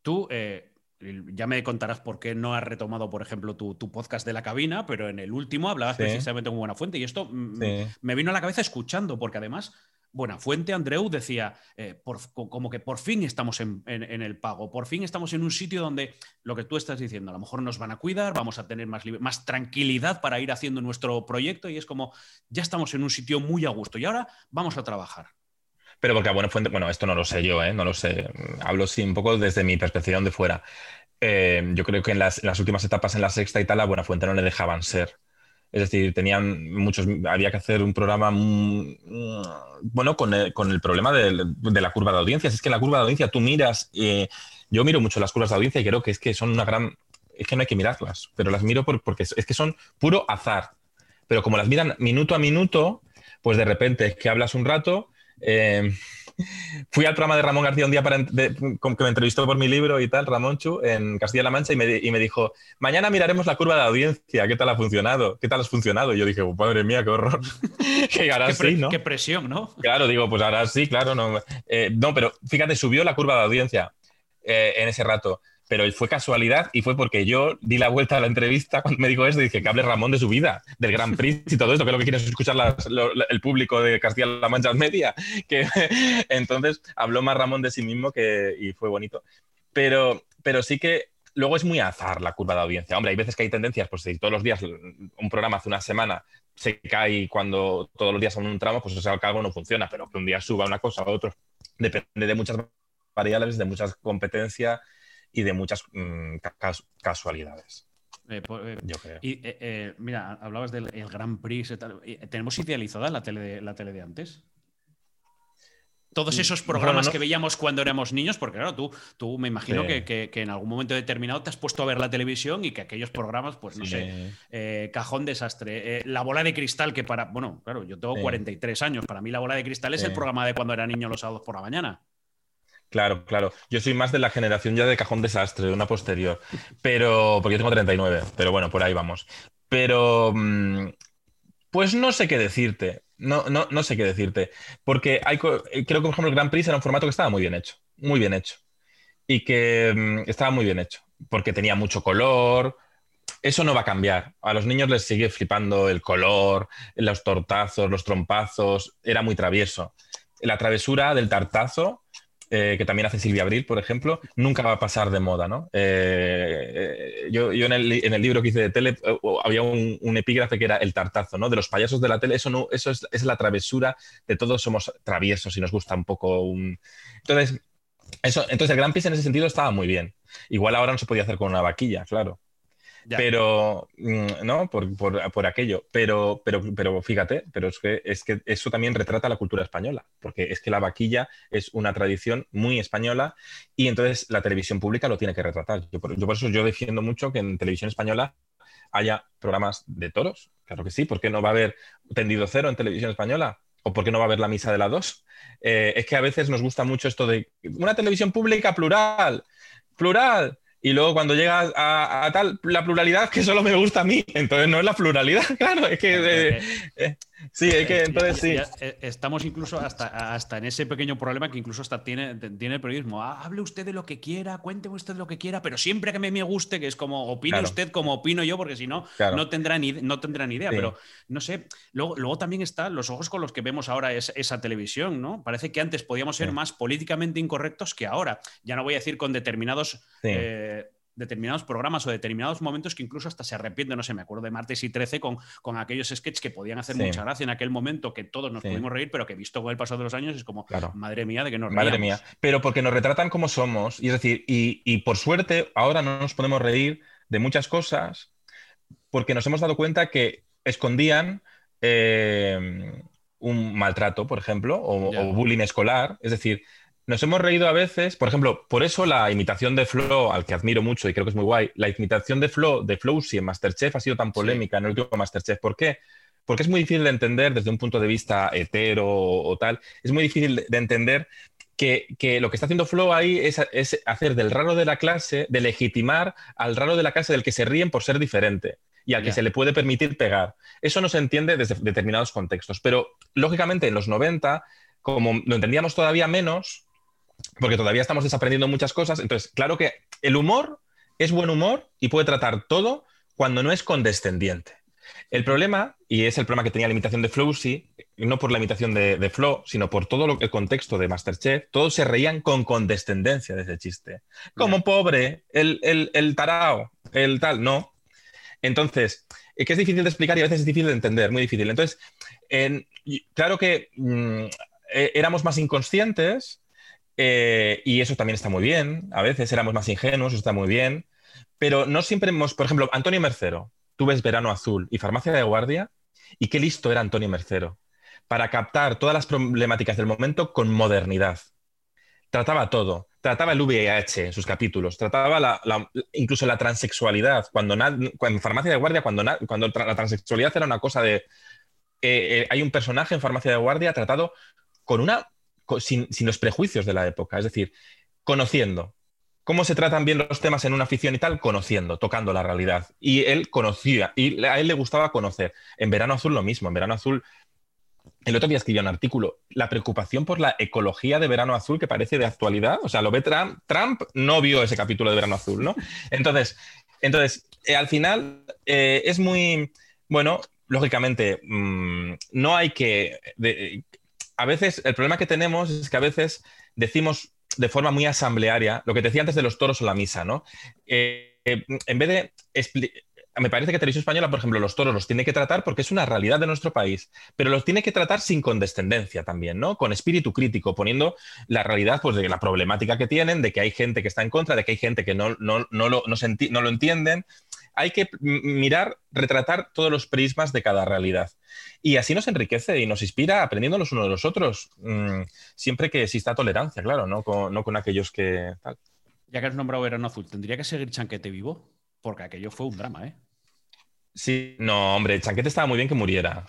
tú, eh, ya me contarás por qué no has retomado, por ejemplo, tu, podcast de la cabina, pero en el último hablabas precisamente con Buena Fuente y esto me vino a la cabeza escuchando, porque además Buena Fuente, Andreu, decía, eh, como que por fin estamos en, el pago, por fin estamos en un sitio donde lo que tú estás diciendo, a lo mejor nos van a cuidar, vamos a tener más, más tranquilidad para ir haciendo nuestro proyecto y es como, ya estamos en un sitio muy a gusto y ahora vamos a trabajar. Pero porque a Buena Fuente, bueno, esto no lo sé yo, ¿eh? no lo sé, hablo sí un poco desde mi perspectiva de fuera. Eh, yo creo que en las, últimas etapas en la sexta y tal, a Buena Fuente no le dejaban ser. Es decir, tenían muchos, había que hacer un programa bueno con el, con el problema de, la curva de audiencias. Es que la curva de audiencia tú miras, eh, yo miro mucho las curvas de audiencia y creo que es que son una gran, es que no hay que mirarlas, pero las miro porque es que son puro azar. Pero como las miran minuto a minuto, pues de repente es que hablas un rato. eh, fui al programa de Ramón García un día para, de- que me entrevistó por mi libro y tal, Ramón Chu, en Castilla-La Mancha, y me, y me dijo, mañana miraremos la curva de audiencia, ¿qué tal ha funcionado? ¿Qué tal has funcionado? Y yo dije, "Oh, madre mía, qué horror. *laughs* que ahora Qué, sí, ¿no? qué presión, ¿no? Claro, digo, pues ahora sí, claro. No, Eh, no pero fíjate, subió la curva de audiencia eh, en ese rato. Pero fue casualidad y fue porque yo di la vuelta a la entrevista cuando me dijo esto y dije que hable Ramón de su vida, del Gran *laughs* Prix y todo esto, que es lo que quiere escuchar las- lo- el público de Castilla-La Mancha Media. *laughs* Que, entonces habló más Ramón de sí mismo que, y fue bonito. Pero, pero sí que luego es muy azar la curva de audiencia. Hombre, hay veces que hay tendencias, pues si todos los días un programa hace una semana se cae cuando todos los días son un tramo, pues eso que algo no funciona, pero que un día suba una cosa a otro depende de muchas variables, de muchas competencias y de muchas mm, ca- cas- casualidades, Eh, po- eh, yo creo. y eh, mira, hablabas del el Gran Prix. y tal. ¿Tenemos idealizada la tele de, la tele de antes? Todos Mm, esos programas bueno, no- que veíamos cuando éramos niños, porque claro, tú, tú me imagino Sí. que, que- que en algún momento determinado te has puesto a ver la televisión y que aquellos programas, pues no Sí. sé, cajón desastre. La bola de cristal, que para. Bueno, claro, yo tengo Sí. 43 años. Para mí, la bola de cristal es el programa de cuando era niño los sábados por la mañana. Claro, claro. Yo soy más de la generación ya de cajón desastre, de una posterior. Pero, porque yo tengo 39, pero bueno, por ahí vamos. Pero, mm, pues no sé qué decirte. No, no, no sé qué decirte. Porque eh, creo que, por ejemplo, el Grand Prix era un formato que estaba muy bien hecho. Muy bien hecho. Y que mm, estaba muy bien hecho. Porque tenía mucho color. Eso no va a cambiar. A los niños les sigue flipando el color, los tortazos, los trompazos. Era muy travieso. La travesura del tartazo eh, que también hace Silvia Abril, por ejemplo, nunca va a pasar de moda, ¿no? Eh, eh, yo yo en, el, libro que hice de tele eh, había un, epígrafe que era el tartazo, ¿no? De los payasos de la tele, eso, no, eso es, la travesura de todos somos traviesos y nos gusta un poco un... Entonces, eso, entonces el Gran Prix en ese sentido estaba muy bien. Igual ahora no se podía hacer con una vaquilla, claro. Pero, mm, ¿no? Por, por- por aquello. Pero, pero, pero fíjate, pero es que, es que eso también retrata la cultura española, porque es que la vaquilla es una tradición muy española y entonces la televisión pública lo tiene que retratar. Yo por, yo por eso yo defiendo mucho que en televisión española haya programas de toros. Claro que sí, ¿por qué no va a haber tendido cero en televisión española? ¿O por qué no va a haber la misa de la dos? Eh, es que a veces nos gusta mucho esto de una televisión pública plural, plural. Y luego cuando llega a, a tal, la pluralidad que solo me gusta a mí. Entonces no es la pluralidad, *laughs* claro. Es que, eh, eh, sí, es que Eh, entonces ya- sí. ya, eh, estamos incluso hasta, hasta en ese pequeño problema que incluso hasta tiene, tiene el periodismo. Ah, hable usted de lo que quiera, cuénteme usted lo que quiera, pero siempre que mí me guste, que es como opine Claro. usted como opino yo, porque si no, Claro. no tendrá ni, no tendrá ni idea. Sí. Pero no sé, luego, luego también están los ojos con los que vemos ahora es- esa televisión, ¿no? Parece que antes podíamos ser Sí. más políticamente incorrectos que ahora. Ya no voy a decir con determinados. Sí. eh, determinados programas o determinados momentos que incluso hasta se arrepienten, no sé, me acuerdo de martes y 13 con, con aquellos sketches que podían hacer Sí. mucha gracia en aquel momento, que todos nos Sí. pudimos reír, pero que visto con el paso de los años es como, Claro. madre mía, de que nos Madre reíamos. mía. Pero porque nos retratan como somos. Y es decir, y, y por suerte ahora no nos podemos reír de muchas cosas porque nos hemos dado cuenta que escondían eh, un maltrato, por ejemplo, o bullying escolar. Es decir, nos hemos reído a veces, por ejemplo, por eso la imitación de Flo, al que admiro mucho y creo que es muy guay, la imitación de Flo, de Flowsy en Masterchef ha sido tan polémica en el último Masterchef. ¿Por qué? Porque es muy difícil de entender desde un punto de vista hetero o, o tal. Es muy difícil de- de entender que, que lo que está haciendo Flo ahí es, es hacer del raro de la clase, de legitimar al raro de la clase del que se ríen por ser diferente y al que Ya. se le puede permitir pegar. Eso no se entiende desde determinados contextos. Pero, lógicamente, en los 90, como lo entendíamos todavía menos, porque todavía estamos desaprendiendo muchas cosas, entonces, claro que el humor es buen humor y puede tratar todo cuando no es condescendiente. El problema, y es el problema que tenía la imitación de Flowsy, no por la imitación de, de Flo, sino por todo lo, el contexto de Masterchef, todos se reían con condescendencia de ese chiste. Como pobre, el, el, el tarao, el tal, no. Entonces, es que es difícil de explicar y a veces es difícil de entender, muy difícil. Entonces, en- claro que mm, eh, éramos más inconscientes eh, y eso también está muy bien. A veces éramos más ingenuos, eso está muy bien. Pero no siempre hemos, por ejemplo, Antonio Mercero, tú ves Verano Azul y Farmacia de Guardia, y qué listo era Antonio Mercero para captar todas las problemáticas del momento con modernidad. Trataba todo, trataba el VIH en sus capítulos, trataba incluso la transexualidad, cuando, en Farmacia de Guardia, cuando, la transexualidad era una cosa de eh, eh, hay un personaje en Farmacia de Guardia tratado con una, sin, los prejuicios de la época, es decir, conociendo. ¿Cómo se tratan bien los temas en una ficción y tal? Conociendo, tocando la realidad. Y él conocía, y a él le gustaba conocer. En Verano Azul lo mismo, en Verano Azul el otro día escribí un artículo, la preocupación por la ecología de Verano Azul que parece de actualidad, o sea, lo ve Trump, Trump no vio ese capítulo de Verano Azul, ¿no? Entonces, entonces eh, al final eh, es muy, bueno, lógicamente, mm, no hay que, a veces, el problema que tenemos es que a veces decimos de forma muy asamblearia, lo que te decía antes de los toros o la misa, ¿no? Eh, en vez de me parece que Televisión Española, por ejemplo, los toros los tiene que tratar porque es una realidad de nuestro país, pero los tiene que tratar sin condescendencia también, ¿no? Con espíritu crítico, poniendo la realidad pues, de la problemática que tienen, de que hay gente que está en contra, de que hay gente que no, no, no, lo, no, lo entienden. Hay que mirar, retratar todos los prismas de cada realidad. Y así nos enriquece y nos inspira aprendiendo los unos de los otros, mm, siempre que exista tolerancia, claro, no con, no con aquellos que... Ya que has nombrado Verano Azul, ¿tendría que seguir Chanquete vivo? Porque aquello fue un drama, ¿eh? Sí, no, hombre, Chanquete estaba muy bien que muriera.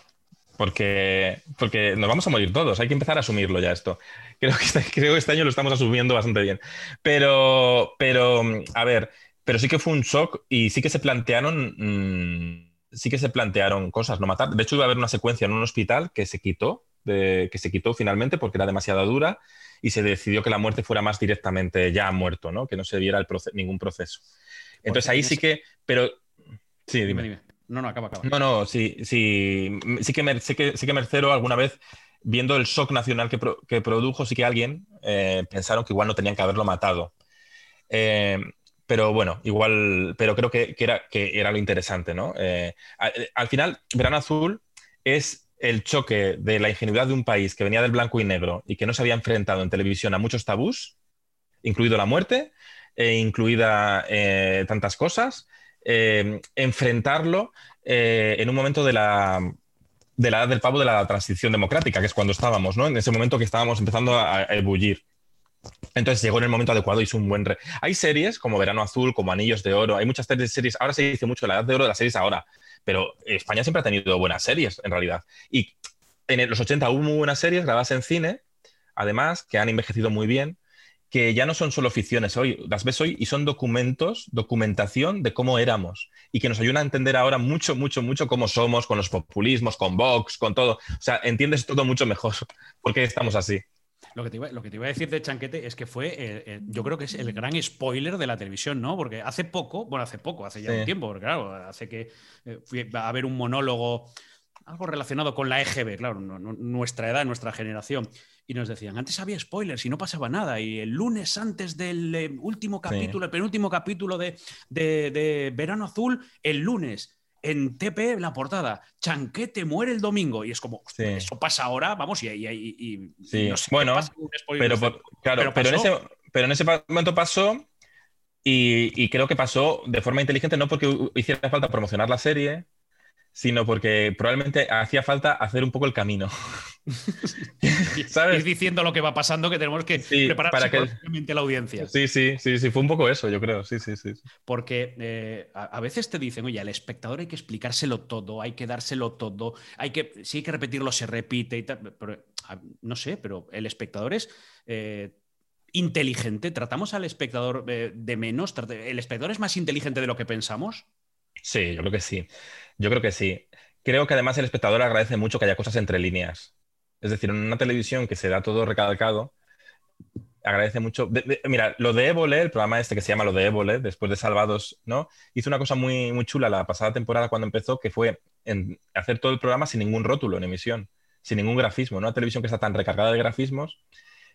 Porque, porque nos vamos a morir todos, hay que empezar a asumirlo ya esto. Creo que este, creo que este año lo estamos asumiendo bastante bien. Pero, pero, a ver, pero sí que fue un shock y sí que se plantearon, mm, sí que se plantearon cosas, no matar. De hecho, iba a haber una secuencia en un hospital que se quitó, de, que se quitó finalmente porque era demasiado dura y se decidió que la muerte fuera más directamente ya muerto, ¿no? Que no se viera el ningún proceso. Entonces ahí sí que, pero sí, dime. No, no, acaba, acaba. No, no, sí, sí, sí que, sí que, sí que Mercero alguna vez, viendo el shock nacional que, produjo, sí que alguien eh, pensaron que igual no tenían que haberlo matado. Eh, pero bueno, igual, pero creo que, era, lo interesante, ¿no? Eh, al, final, Verano Azul es el choque de la ingenuidad de un país que venía del blanco y negro y que no se había enfrentado en televisión a muchos tabús, incluido la muerte, e incluida tantas cosas, eh, enfrentarlo eh, en un momento de la, de la edad del pavo de la transición democrática, que es cuando estábamos, ¿no? En ese momento que estábamos empezando a, ebullir. Entonces llegó en el momento adecuado y hizo un buen... Re hay series como Verano Azul, como Anillos de Oro, hay muchas series, ahora se dice mucho la edad de oro de las series ahora, pero España siempre ha tenido buenas series, en realidad. Y en los 80 hubo muy buenas series grabadas en cine, además, que han envejecido muy bien, que ya no son solo ficciones hoy, las ves hoy y son documentos, documentación de cómo éramos y que nos ayuda a entender ahora mucho, mucho, mucho cómo somos con los populismos, con Vox, con todo. O sea, entiendes todo mucho mejor *laughs* por qué estamos así. Lo que, te iba, lo que te iba a decir de Chanquete es que fue, eh, eh, yo creo que es el gran spoiler de la televisión, ¿no? Porque hace poco, bueno, hace poco, hace ya un tiempo, porque claro, hace que eh, fui a ver un monólogo, algo relacionado con la EGB, claro, nuestra edad, nuestra generación y nos decían, antes había spoilers y no pasaba nada. Y el lunes antes del eh, último capítulo, el penúltimo capítulo de, de, Verano Azul, el lunes. En TP, la portada, Chanquete muere el domingo. Y es como, eso pasa ahora, vamos, y, y, y no sé bueno, pero, claro, pero, en ese, pero en ese momento pasó y, creo que pasó de forma inteligente, no porque hiciera falta promocionar la serie, sino porque probablemente hacía falta hacer un poco el camino. *laughs* ¿Sabes? Ir diciendo lo que va pasando, que tenemos que preparar para que la audiencia. Sí, sí, sí, sí, fue un poco eso, yo creo. Sí, sí, sí. Porque eh, a, veces te dicen, oye, al espectador hay que explicárselo todo, hay que dárselo todo, hay que, si hay que repetirlo, se repite y tal. Pero, no sé, pero el espectador es. Eh, inteligente, tratamos al espectador eh, de menos, el espectador es más inteligente de lo que pensamos. Sí, yo creo que sí. Yo creo que sí. Creo que además el espectador agradece mucho que haya cosas entre líneas. Es decir, en una televisión que se da todo recalcado, agradece mucho. mira, lo de Évole, el programa este que se llama Lo de Évole, después de Salvados, ¿no? Hizo una cosa muy, muy chula la pasada temporada cuando empezó, que fue hacer todo el programa sin ningún rótulo en emisión, sin ningún grafismo. Una televisión que está tan recargada de grafismos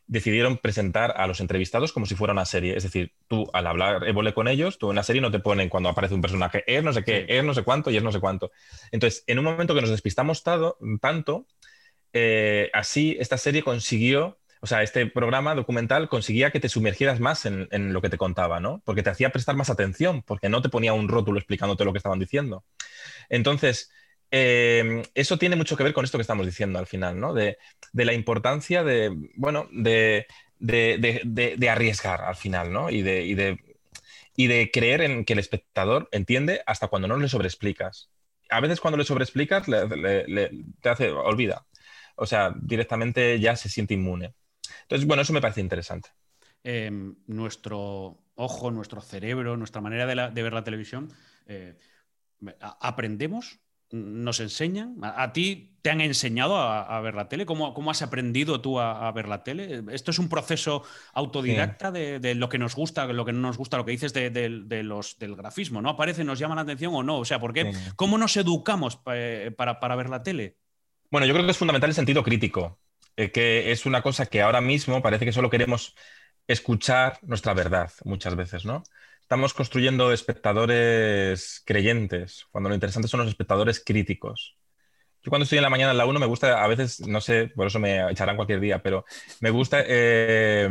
decidieron presentar a los entrevistados como si fuera una serie. Es decir, tú al hablar Évole con ellos, tú en la serie no te ponen cuando aparece un personaje, es no sé qué, es no sé cuánto y es no sé cuánto. Entonces, en un momento que nos despistamos tanto, eh, así esta serie consiguió, o sea, este programa documental conseguía que te sumergieras más en, en, lo que te contaba, ¿no? Porque te hacía prestar más atención, porque no te ponía un rótulo explicándote lo que estaban diciendo. Entonces, Em, eso tiene mucho que ver con esto que estamos diciendo al final, ¿no? De, la importancia de, bueno, de, arriesgar al final, ¿no? Y de, creer en que el espectador entiende hasta cuando no le sobreexplicas. a veces cuando le sobreexplicas, te hace, olvida. O sea, directamente ya se siente inmune. Entonces, bueno, eso me parece interesante. Em, nuestro ojo, nuestro cerebro, nuestra manera de, ver la televisión, eh, aprendemos nos enseñan? ¿A, ti te han enseñado a, ver la tele? ¿Cómo, ¿Cómo, has aprendido tú a, ver la tele? ¿Esto es un proceso autodidacta de, lo que nos gusta, lo que no nos gusta, lo que dices de, los, del grafismo? ¿No aparece, nos llama la atención o no? O sea, ¿por qué? ¿cómo nos educamos para, ver la tele? Bueno, yo creo que es fundamental el sentido crítico, eh, que es una cosa que ahora mismo parece que solo queremos escuchar nuestra verdad muchas veces, ¿no? Estamos construyendo espectadores creyentes, cuando lo interesante son los espectadores críticos. Yo cuando estoy en la mañana en la 1 me gusta, a veces, no sé, por eso me echarán cualquier día, pero me gusta, eh,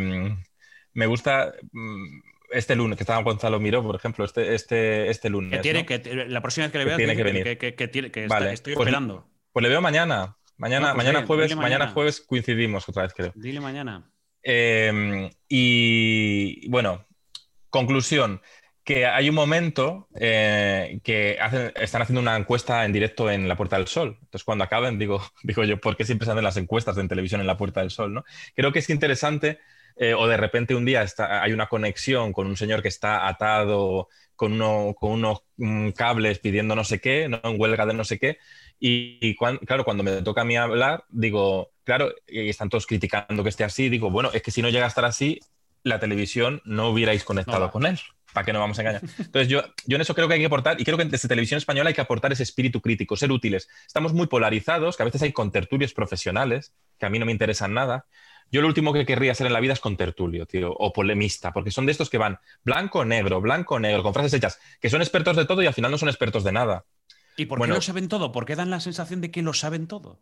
me gusta mm, este lunes, que estaba Gonzalo Miró, por ejemplo, este, este, este lunes. Que tiene que, la próxima vez que le vea, tiene que, venir. Que, tiene, que estoy pues, esperando. Pues le veo mañana. Mañana, pues mañana, jueves, mañana. jueves coincidimos otra vez, creo. Dile mañana. Eh, y bueno, Conclusión, que hay un momento eh, que están haciendo una encuesta en directo en la Puerta del Sol. Entonces, cuando acaben, digo, *laughs* digo yo, ¿por qué siempre se hacen las encuestas en televisión en la Puerta del Sol? ¿no? Creo que es interesante, eh, o de repente un día hay una conexión con un señor que está atado con, unos mm, cables pidiendo no sé qué, ¿no? en huelga de no sé qué. Y, claro, cuando me toca a mí hablar, digo, claro, y están todos criticando que esté así, digo, bueno, es que si no llega a estar así, la televisión no hubierais conectado con él. ¿Para qué no vamos a engañar? Entonces, yo, yo en eso creo que hay que aportar, y creo que desde televisión española hay que aportar ese espíritu crítico, ser útiles. Estamos muy polarizados, que a veces hay contertulios profesionales, que a mí no me interesan nada. Yo lo último que querría hacer en la vida es contertulio, tío, o polemista, porque son de estos que van blanco, negro, blanco, negro, con frases hechas, que son expertos de todo y al final no son expertos de nada. ¿Y por qué lo saben todo? ¿Por qué dan la sensación de que lo saben todo?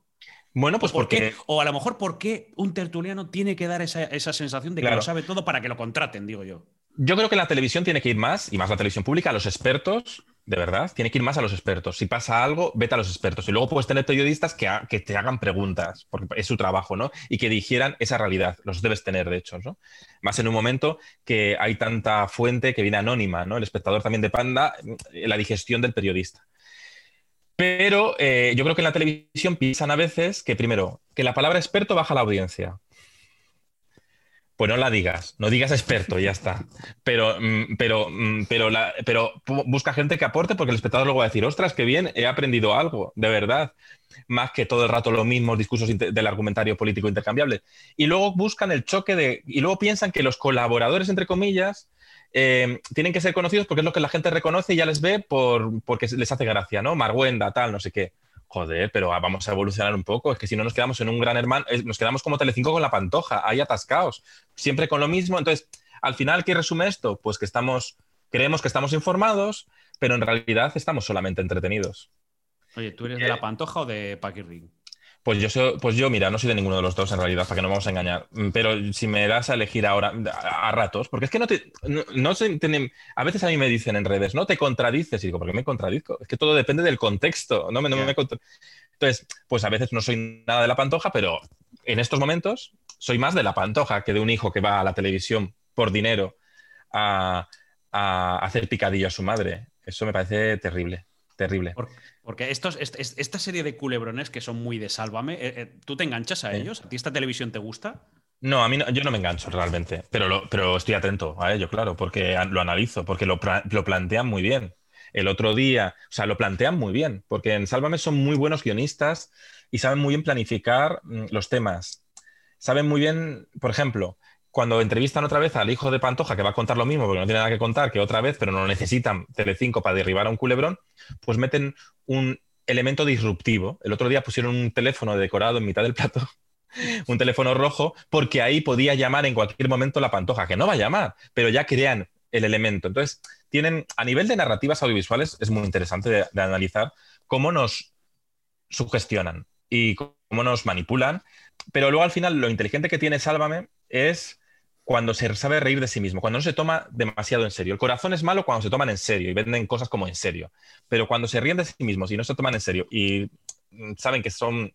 Bueno, pues porque... o a lo mejor, ¿por qué un tertuliano tiene que dar esa, sensación de que lo sabe todo para que lo contraten, digo yo? Yo creo que la televisión tiene que ir más, y más la televisión pública, a los expertos, de verdad, tiene que ir más a los expertos. Si pasa algo, vete a los expertos. Y luego puedes tener periodistas que, que te hagan preguntas, porque es su trabajo, ¿no? Y que digieran esa realidad. Los debes tener, de hecho, ¿no? Más en un momento que hay tanta fuente que viene anónima, ¿no? El espectador también de Panda, la digestión del periodista. Pero eh, yo creo que en la televisión piensan a veces que, primero, que la palabra experto baja la audiencia. Pues no la digas, no digas experto, ya está. Pero, mm, pero, mm, pero, pero busca gente que aporte porque el espectador luego va a decir, ostras, qué bien, he aprendido algo, de verdad. Más que todo el rato los mismos discursos del argumentario político intercambiable. Y luego buscan el choque de. Y luego piensan que los colaboradores, entre comillas, eh, tienen que ser conocidos porque es lo que la gente reconoce y ya les ve por, porque les hace gracia, ¿no? Marguenda, tal, no sé qué. Joder, pero vamos a evolucionar un poco. Es que si no nos quedamos en un gran hermano, nos quedamos como Telecinco con la pantoja, ahí atascados, siempre con lo mismo. Entonces, al final, ¿qué resume esto? Pues que estamos, creemos que estamos informados, pero en realidad estamos solamente entretenidos. Oye, ¿tú eres de la eh, pantoja o de Paquirri? Pues yo, pues yo, mira, no soy de ninguno de los dos en realidad, para que no vamos a engañar. Mm, pero si me das a elegir ahora, a, ratos, porque es que no te. No, a veces a mí me dicen en redes, no te contradices. Y digo, ¿por qué me contradizco? Es que todo depende del contexto. No me, Entonces, pues a veces no soy nada de la pantoja, pero en estos momentos soy más de la pantoja que de un hijo que va a la televisión por dinero a, hacer picadillo a su madre. Eso me parece terrible, terrible. Porque estos, esta serie de culebrones que son muy de sálvame, eh, eh, ¿tú te enganchas a ellos? ¿A ti esta televisión te gusta? No, a mí yo no me engancho realmente, pero, pero estoy atento a ello, claro, porque lo analizo, porque lo, lo, plantean muy bien. El otro día, o sea, lo plantean muy bien, porque en Sálvame son muy buenos guionistas y saben muy bien planificar mm, los temas. Saben muy bien, por ejemplo, cuando entrevistan otra vez al hijo de Pantoja, que va a contar lo mismo porque no tiene nada que contar que otra vez, pero no necesitan Telecinco para derribar a un culebrón, pues meten un elemento disruptivo. El otro día pusieron un teléfono decorado en mitad del plato, *laughs* un teléfono rojo, porque ahí podía llamar en cualquier momento la Pantoja, que no va a llamar, pero ya crean el elemento. Entonces, tienen, a nivel de narrativas audiovisuales, es muy interesante de, de analizar cómo nos sugestionan y cómo nos manipulan, pero luego al final lo inteligente que tiene Sálvame es cuando se sabe reír de sí mismo, cuando no se toma demasiado en serio. El corazón es malo cuando se toman en serio y venden cosas como en serio, pero cuando se ríen de sí mismos y no se toman en serio y mm, saben que son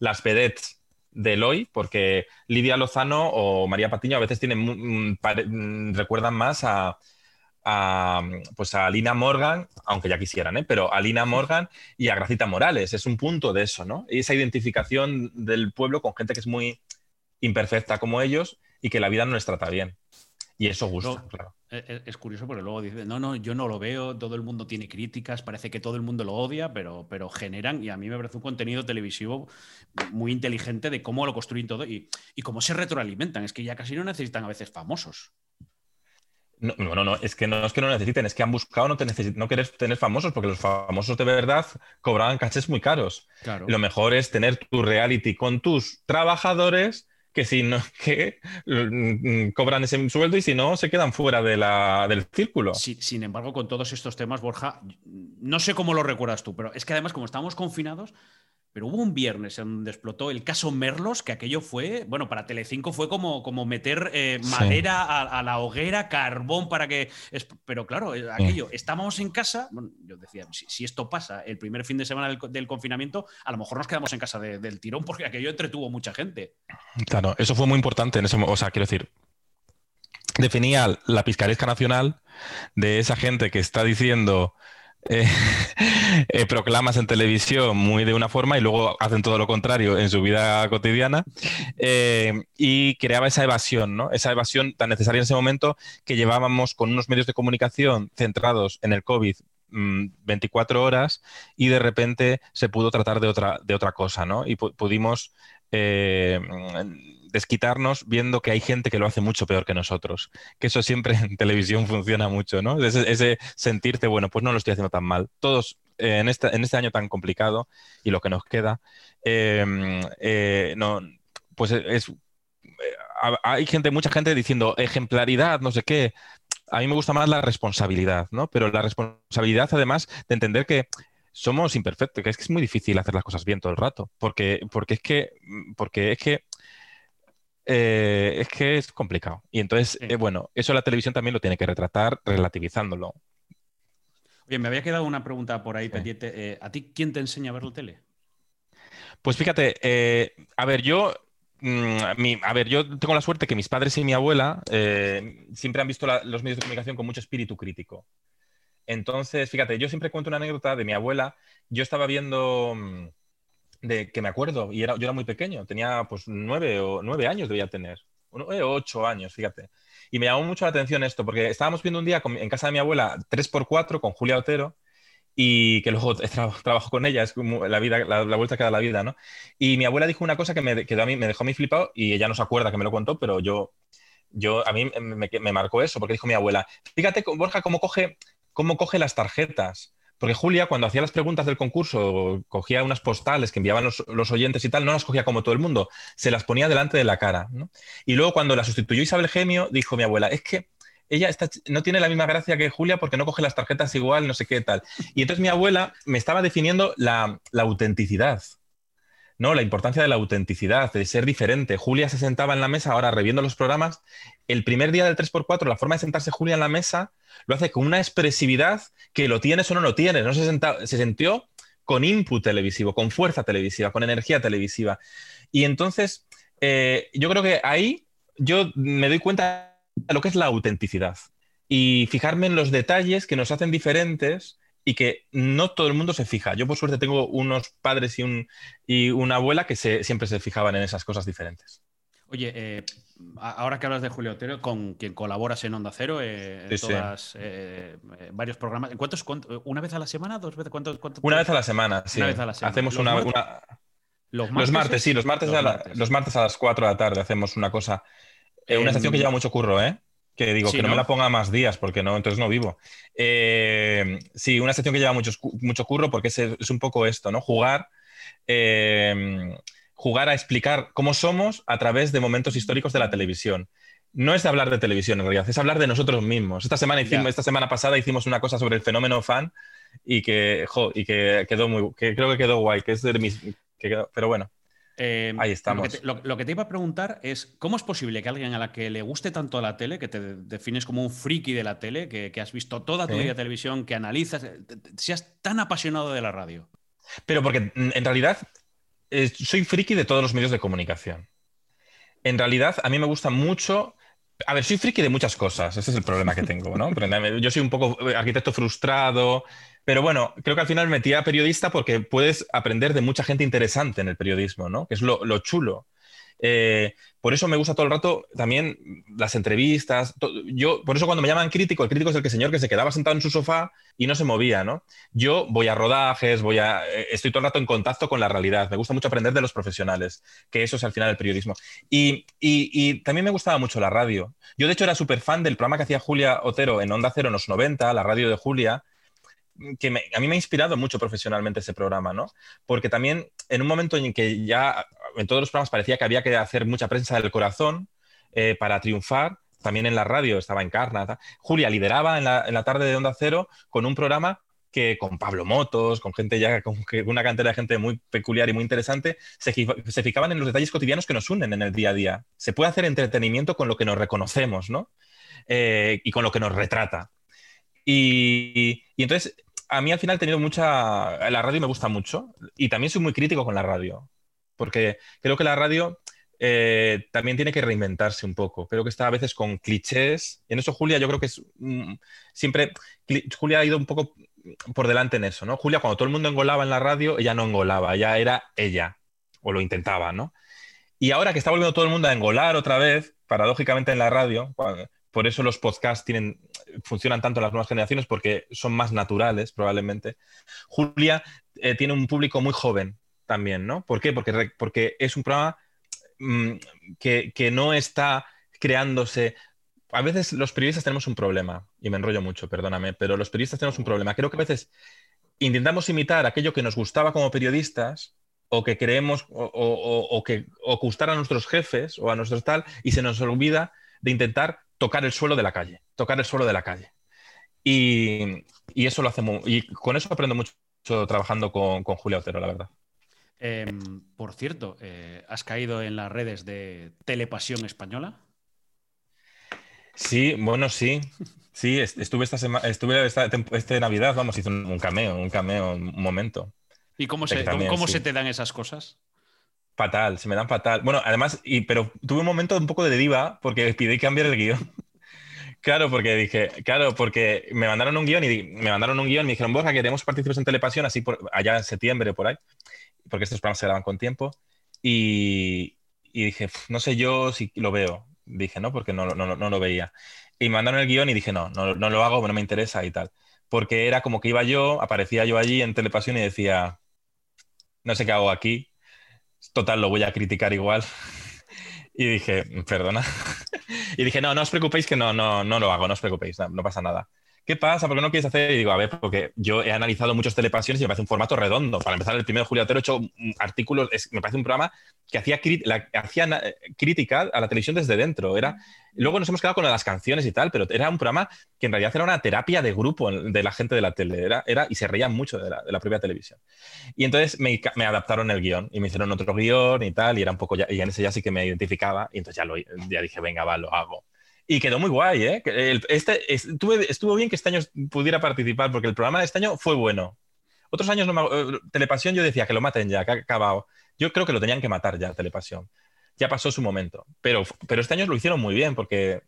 las vedettes de hoy, porque Lidia Lozano o María Patiño a veces tienen, mm, mm, recuerdan más a, a, pues a Lina Morgan, aunque ya quisieran, ¿eh? pero a Lina Morgan y a Gracita Morales. Es un punto de eso, ¿no? Y esa identificación del pueblo con gente que es muy imperfecta como ellos y que la vida no les trata bien. Y eso gusta, claro. E, e, es, curioso porque luego dice, no, no, yo no lo veo, todo el mundo tiene críticas, parece que todo el mundo lo odia, pero, pero generan, y a mí me parece un contenido televisivo muy inteligente de cómo lo construyen todo y, y cómo se retroalimentan. Es que ya casi no necesitan a veces famosos. No, no, no, es que no es que no necesiten, es que han buscado no, te no querer tener famosos, porque los famosos de verdad cobraban cachés muy caros. Lo mejor es tener tu reality con tus trabajadores que si no, *laughs* que mm, cobran ese sueldo y si no, se quedan fuera de del círculo. Sí, sin embargo, con todos estos temas, Borja, no sé cómo lo recuerdas tú, pero es que además, como estamos confinados, pero hubo un viernes en donde explotó el caso Merlos, que aquello fue, bueno, para Telecinco fue como, como meter eh, madera a, la hoguera, carbón para que... Pero claro, eh, aquello, estábamos en casa, yo decía, si, esto pasa el primer fin de semana del, confinamiento, a lo mejor nos quedamos en casa del tirón porque aquello entretuvo mucha gente. Claro, eso fue muy importante en ese momento, o sea, quiero decir, definía la Piscaresca Nacional de esa gente que está diciendo eh, *laughs* eh, proclamas en televisión muy de una forma y luego hacen todo lo contrario en su vida cotidiana eh, y creaba esa evasión, ¿no? Esa evasión tan necesaria en ese momento que llevábamos con unos medios de comunicación centrados en el COVID 24 mm, horas y de repente se pudo tratar de otra, de otra cosa, ¿no? Y pudimos desquitarnos viendo que hay gente que lo hace mucho peor que nosotros. Que eso siempre *laughs* en televisión funciona mucho, ¿no? Ese, sentirte, bueno, pues no lo estoy haciendo tan mal. Todos eh, en, este, año tan complicado y lo que nos queda, em, eh, no, pues es, eh, hay gente, mucha gente diciendo ejemplaridad, no sé qué. A mí me gusta más la responsabilidad, ¿no? Pero la responsabilidad, además, de entender que somos imperfectos, que es que es muy difícil hacer las cosas bien todo el rato, porque es que, porque es que eh, es que es complicado. Y entonces, eh, bueno, eso la televisión también lo tiene que retratar relativizándolo. Oye, me había quedado una pregunta por ahí pendiente. Eh, ¿A ti quién te enseña a ver la tele? Pues fíjate, a ver, yo mm, a ver, yo tengo la suerte que mis padres y mi abuela siempre han visto los medios de comunicación con mucho espíritu crítico. Entonces, fíjate, yo siempre cuento una anécdota de mi abuela. Yo estaba viendo, mm, de que me acuerdo, y era, yo era muy pequeño, tenía pues nueve o nueve años debía tener, o ocho años, fíjate. Y me llamó mucho la atención esto, porque estábamos viendo un día en casa de mi abuela 3x4 con Julia Otero, y que luego *laughs* trabajo con ella, es la vida, la, vuelta que da la vida, ¿no? Y mi abuela dijo una cosa que me, quedó a mí, me dejó a mí flipado y ella no se acuerda que me lo contó, pero yo, yo a mí me, me marcó eso, porque dijo mi abuela, fíjate, Borja, cómo coge, cómo coge las tarjetas. Porque Julia, cuando hacía las preguntas del concurso, cogía unas postales que enviaban los, oyentes y tal, no las cogía como todo el mundo, se las ponía delante de la cara. Y luego, cuando la sustituyó Isabel Gemio, dijo mi abuela, es que ella no tiene la misma gracia que Julia porque no coge las tarjetas igual, no sé qué tal. Y entonces mi abuela me estaba definiendo la, la autenticidad. ¿No? La importancia de la autenticidad, de ser diferente. Julia se sentaba en la mesa, ahora reviendo los programas. El primer día del 3x4, la forma de sentarse Julia en la mesa lo hace con una expresividad que lo tienes o no lo tienes. ¿no? Se, se sintió con input televisivo, con fuerza televisiva, con energía televisiva. Y entonces, eh, yo creo que ahí yo me doy cuenta de lo que es la autenticidad y fijarme en los detalles que nos hacen diferentes y que no todo el mundo se fija. Yo por suerte tengo unos padres y, un, y una abuela que siempre se fijaban en esas cosas diferentes. Oye, eh, ahora que hablas de Julio Otero, con quien colaboras en Onda Cero, eh, en todas, eh, varios programas. ¿Cuántos, ¿Una vez a la semana? ¿Dos veces? ¿Cuánto, una vez a la semana, sí. Una vez a la semana. Hacemos una, Los, martes, sí, los martes, a los martes a las 4 de la tarde hacemos una cosa. una estación que lleva mucho curro, ¿eh? Que digo, que no, me la ponga más días, porque no, entonces no vivo. sí, una sección que lleva mucho, mucho curro, porque es, es, un poco esto, ¿no? Jugar jugar a explicar cómo somos a través de momentos históricos de la televisión. No es de hablar de televisión en realidad, es hablar de nosotros mismos. Esta semana, hicimos, esta semana pasada hicimos una cosa sobre el fenómeno fan y que, y que quedó muy, que creo que quedó guay, que es de mis, pero bueno. Eh, ahí estamos. Lo que, te, iba a preguntar es, ¿cómo es posible que alguien a la que le guste tanto la tele, que te defines como un friki de la tele, que, has visto toda tu vida de televisión, que analizas, seas tan apasionado de la radio? Pero porque mm, en realidad soy friki de todos los medios de comunicación. En realidad, a mí me gusta mucho A ver, soy friki de muchas cosas, ese es el problema que tengo, ¿no? Yo soy un poco arquitecto frustrado, pero bueno, creo que al final me metí a periodista porque puedes aprender de mucha gente interesante en el periodismo, ¿no? Que es lo, lo chulo. Eh, por eso me gusta todo el rato también las entrevistas. Yo, por eso cuando me llaman crítico, el crítico es el que señor que se quedaba sentado en su sofá y no se movía, ¿no? Yo voy a rodajes, voy a, eh, estoy todo el rato en contacto con la realidad. Me gusta mucho aprender de los profesionales, que eso es al final el periodismo. Y, y también me gustaba mucho la radio. Yo, de hecho, era súper fan del programa que hacía Julia Otero en Onda Cero en los 90, la radio de Julia, que a mí me ha inspirado mucho profesionalmente ese programa, ¿no? Porque también en un momento en que ya en todos los programas parecía que había que hacer mucha prensa del corazón eh, para triunfar, también en la radio estaba en Carna. Julia lideraba en la, tarde de Onda Cero con un programa que con Pablo Motos, con gente ya, con una cantera de gente muy peculiar y muy interesante, se, fijaban en los detalles cotidianos que nos unen en el día a día. Se puede hacer entretenimiento con lo que nos reconocemos, ¿no? Eh, y con lo que nos retrata. Y, entonces, a mí al final he tenido mucha... La radio me gusta mucho y también soy muy crítico con la radio, porque creo que la radio eh, también tiene que reinventarse un poco. Creo que está a veces con clichés. Y en eso Julia yo creo que es mm, siempre... Julia ha ido un poco por delante en eso, ¿no? Julia, cuando todo el mundo engolaba en la radio, ella no engolaba, ella era ella, o lo intentaba, ¿no? Y ahora que está volviendo todo el mundo a engolar otra vez, paradójicamente en la radio, por eso los podcasts tienen, funcionan tanto en las nuevas generaciones porque son más naturales, probablemente. Julia eh, tiene un público muy joven también, ¿no? ¿Por qué? Porque, es un programa mm, que, no está creándose. A veces los periodistas tenemos un problema, y me enrollo mucho, perdóname, pero los periodistas tenemos un problema. Creo que a veces intentamos imitar aquello que nos gustaba como periodistas o que creemos o, que o a nuestros jefes o a nuestros tal y se nos olvida de intentar tocar el suelo de la calle, tocar el suelo de la calle. Y, eso lo hacemos, y con eso aprendo mucho trabajando con, Julia Otero, la verdad. Em, por cierto, eh, ¿has caído en las redes de Telepasión Española? Sí, bueno, sí. Sí, estuve esta semana, estuve esta, este Navidad, vamos, hice un, cameo, un cameo, un momento. ¿Y cómo, se, cómo se te dan esas cosas? Fatal, se me dan fatal. Bueno, además, y, pero tuve un momento un poco de diva porque pidí cambiar el guion. Claro, porque dije, claro, porque me mandaron un guion y me mandaron un guion y me dijeron, Borja, queremos participar en Telepasión, así por, allá en septiembre, por ahí, porque estos programas se graban con tiempo. Y, dije, no sé yo si lo veo. Dije, no, porque no, no, no lo veía. Y me mandaron el guion y dije, no, no, no lo hago, no me interesa y tal. Porque era como que iba yo, aparecía yo allí en Telepasión y decía, no sé qué hago aquí, total, lo voy a criticar igual. *laughs* Y dije, perdona. *laughs* Y dije, no, no os preocupéis que no, no, no lo hago, no os preocupéis, no, pasa nada. ¿Qué pasa? ¿Por qué no quieres hacer? Y digo, a ver, porque yo he analizado muchos telepasiones y me parece un formato redondo. Para empezar, el primer Julio Otero he hecho artículos, me parece un programa que hacía, hacía crítica a la televisión desde dentro. Era, luego nos hemos quedado con las canciones y tal, pero era un programa que en realidad era una terapia de grupo de la gente de la tele. Era, era y se reían mucho de la, de la propia televisión. Y entonces me, me, adaptaron el guion y me hicieron otro guion y tal, y era un poco ya, y en ese ya sí que me identificaba, y entonces ya, lo, ya dije, venga, va, lo hago. Y quedó muy guay, ¿eh? Este, estuvo, estuvo bien que este año pudiera participar porque el programa de este año fue bueno. Otros años, no me, eh, Telepasión, yo decía que lo maten ya, que ha acabado. Yo creo que lo tenían que matar ya, Telepasión. Ya pasó su momento. Pero, pero este año lo hicieron muy bien porque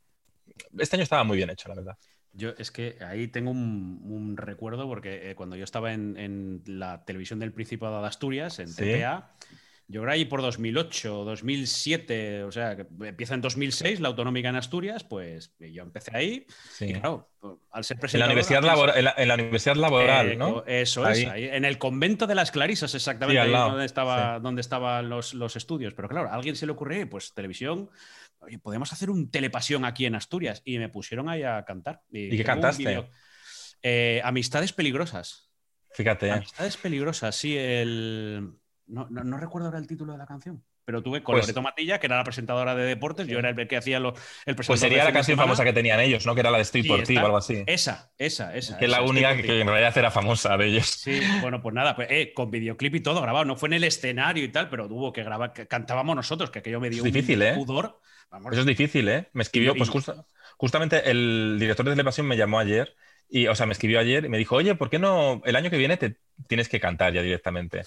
este año estaba muy bien hecho, la verdad. Yo es que ahí tengo un, recuerdo porque eh, cuando yo estaba en, la televisión del Principado de Asturias, en TPA, yo creo ahí por 2008, 2007, o sea, que empieza en 2006 la autonómica en Asturias, pues yo empecé ahí. Y claro, al ser presidente. En la universidad, laboral, eh, ¿no? Eso es, ahí, en el convento de las Clarisas, exactamente, ahí donde, estaba, donde estaban los, los, estudios. Pero claro, a alguien se le ocurrió, pues televisión, oye, podemos hacer un telepasión aquí en Asturias. Y me pusieron ahí a cantar. ¿Y, qué cantaste? Eh, amistades peligrosas. Fíjate. Amistades peligrosas, sí, el. No, no, recuerdo ahora el título de la canción, pero tuve con pues, Matilla, que era la presentadora de deportes, yo era el que hacía los, el Pues sería la canción famosa que tenían ellos, ¿no? Que era la de Street por ti o algo así. Esa, esa, esa. Que es la única que, en realidad era famosa de ellos. Sí, bueno, pues nada, pues, eh, con videoclip y todo grabado. No fue en el escenario y tal, pero tuvo que grabar, cantábamos nosotros, que aquello me dio es difícil, ¿eh? pudor. Eso es difícil, ¿eh? Me escribió, pues justamente el director de Telepasión me llamó ayer y, o sea, me escribió ayer y me dijo, oye, ¿por qué no el año que viene te, tienes que cantar ya directamente.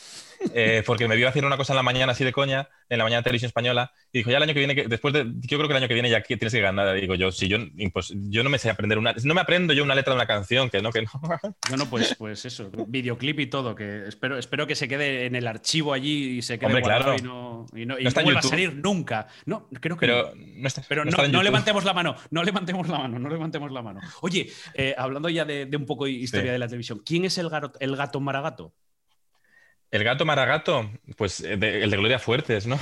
Eh, porque me vio hacer una cosa en la mañana así de coña, en la mañana de televisión española, y dijo, ya el año que viene, después de, yo creo que el año que viene ya tienes que ganar. digo yo, si yo, pues, yo no me sé aprender una, no me aprendo yo una letra de una canción, que no, que no. *laughs* Bueno, pues, pues eso, videoclip y todo, que espero, espero que se quede en el archivo allí y se quede Hombre, claro. y no, y no, vuelva a salir nunca. No, creo que pero no, está, pero no, levantemos la mano, no levantemos la mano, no levantemos la mano. Oye, eh, hablando ya de, un poco de historia de la televisión, ¿quién es el gato, el gato Maragato? El gato Maragato, pues eh, el de Gloria Fuertes, ¿no?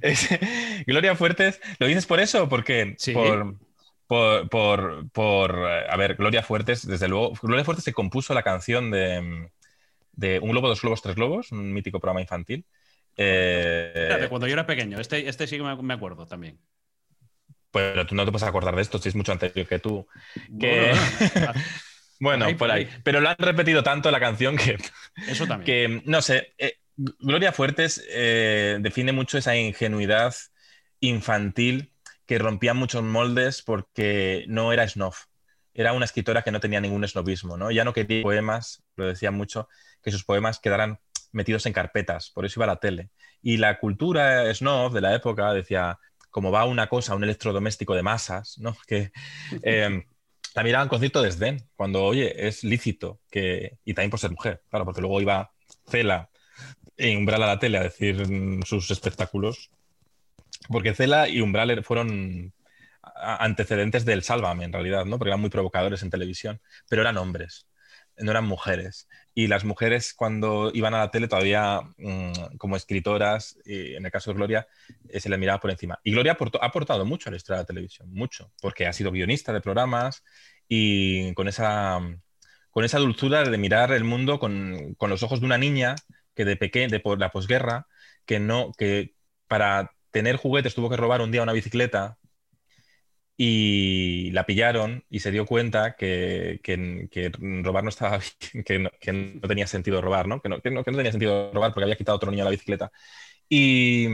*laughs* Gloria Fuertes, ¿lo dices por eso? Porque sí. por, por, por, eh, a ver, Gloria Fuertes, desde luego, Gloria Fuertes se compuso la canción de, de Un globo, dos globos, tres globos, un mítico programa infantil. Eh, cuando yo era pequeño, este, este sí que me acuerdo también. Pero tú no te puedes acordar de esto, si es mucho anterior que tú. Que... Bueno, *laughs* por ahí. Pero lo han repetido tanto la canción que. Eso también. Que, no sé. Eh, Gloria Fuertes eh, define mucho esa ingenuidad infantil que rompía muchos moldes porque no era snob. Era una escritora que no tenía ningún snobismo, ¿no? Ya no quería poemas, lo decía mucho, que sus poemas quedaran metidos en carpetas, por eso iba a la tele. Y la cultura snob de la época decía, como va una cosa, un electrodoméstico de masas, ¿no? *laughs* Que. Eh, la miraban con cierto desdén, cuando, oye, es lícito, que, y también por ser mujer, claro, porque luego iba Cela e Umbral a la tele a decir sus espectáculos, porque Cela y Umbral fueron antecedentes del Sálvame, en realidad, ¿no? Porque eran muy provocadores en televisión, pero eran hombres, no eran mujeres. Y las mujeres cuando iban a la tele todavía mm, como escritoras, y en el caso de Gloria, eh, se les miraba por encima. Y Gloria ha aportado mucho a la historia de la televisión, mucho, porque ha sido guionista de programas y con esa, con esa dulzura de mirar el mundo con, con los ojos de una niña que de pequeña, de por la posguerra, que no, que para tener juguetes tuvo que robar un día una bicicleta y la pillaron y se dio cuenta que, que, robar no estaba que no, que no, tenía sentido robar, ¿no? Que, ¿no? no, tenía sentido robar porque había quitado a otro niño la bicicleta. Y,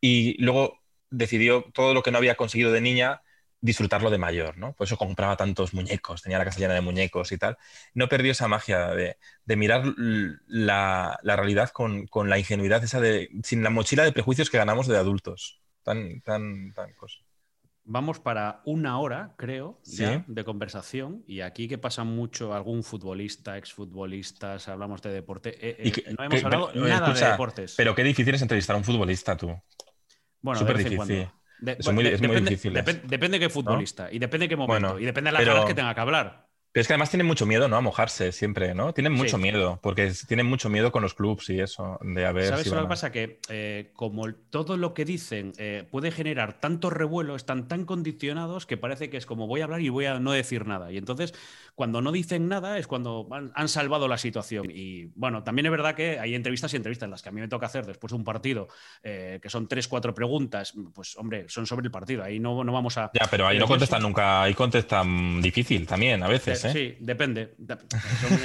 y, luego decidió todo lo que no había conseguido de niña disfrutarlo de mayor, ¿no? Por eso compraba tantos muñecos, tenía la casa llena de muñecos y tal. No perdió esa magia de, de mirar la, la realidad con, con, la ingenuidad esa de, sin la mochila de prejuicios que ganamos de adultos. Tan, tan, tan cosa. Vamos para una hora, creo, de conversación. Y aquí que pasa mucho algún futbolista, exfutbolistas, hablamos de deporte. Eh, eh, no hemos hablado nada de deportes. Pero qué difícil es entrevistar a un futbolista, tú. Bueno, Súper difícil. es, muy, difícil. depende de qué futbolista y depende de qué momento y depende de las pero... que tenga que hablar. Pero es que además tienen mucho miedo, ¿no? A mojarse siempre, ¿no? Tienen mucho miedo, porque tienen mucho miedo con los clubs y eso, de haber. ¿Sabes lo que pasa? Que eh, como todo lo que dicen eh, puede generar tanto revuelo, están tan condicionados que parece que es como voy a hablar y voy a no decir nada. Y entonces cuando no dicen nada es cuando han, salvado la situación. Y bueno, también es verdad que hay entrevistas y entrevistas, las que a mí me toca hacer después de un partido, eh, que son tres, cuatro preguntas, pues hombre, son sobre el partido, ahí no, no vamos a... Ya, pero ahí no contestan nunca, ahí contestan difícil también, a veces. ¿Eh? Sí, depende.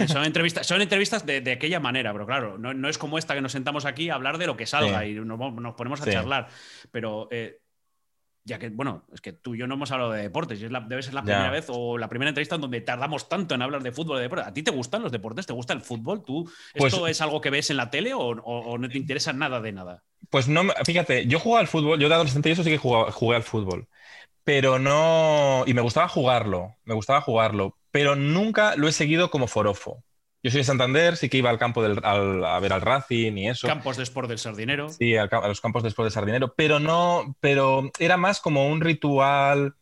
Son, entrevistas, son entrevistas de, aquella manera, pero claro, no, es como esta que nos sentamos aquí a hablar de lo que salga y nos, ponemos a charlar. Pero eh, ya que, bueno, es que tú y yo no hemos hablado de deportes, y es debe ser la primera vez o la primera entrevista en donde tardamos tanto en hablar de fútbol de deportes. ¿A ti te gustan los deportes? ¿Te gusta el fútbol? ¿Tú pues esto es algo que ves en la tele o, no te interesa nada de nada? Pues no, fíjate, yo jugaba al fútbol, yo de adolescente y eso sí que jugué al fútbol, pero no, y me gustaba jugarlo, me gustaba jugarlo, pero nunca lo he seguido como forofo. Yo soy de Santander, sí que iba al campo del, a ver al Racing y eso. Campos de Sport del Sardinero. Sí, a, los campos de Sport del Sardinero, pero no, pero era más como un ritual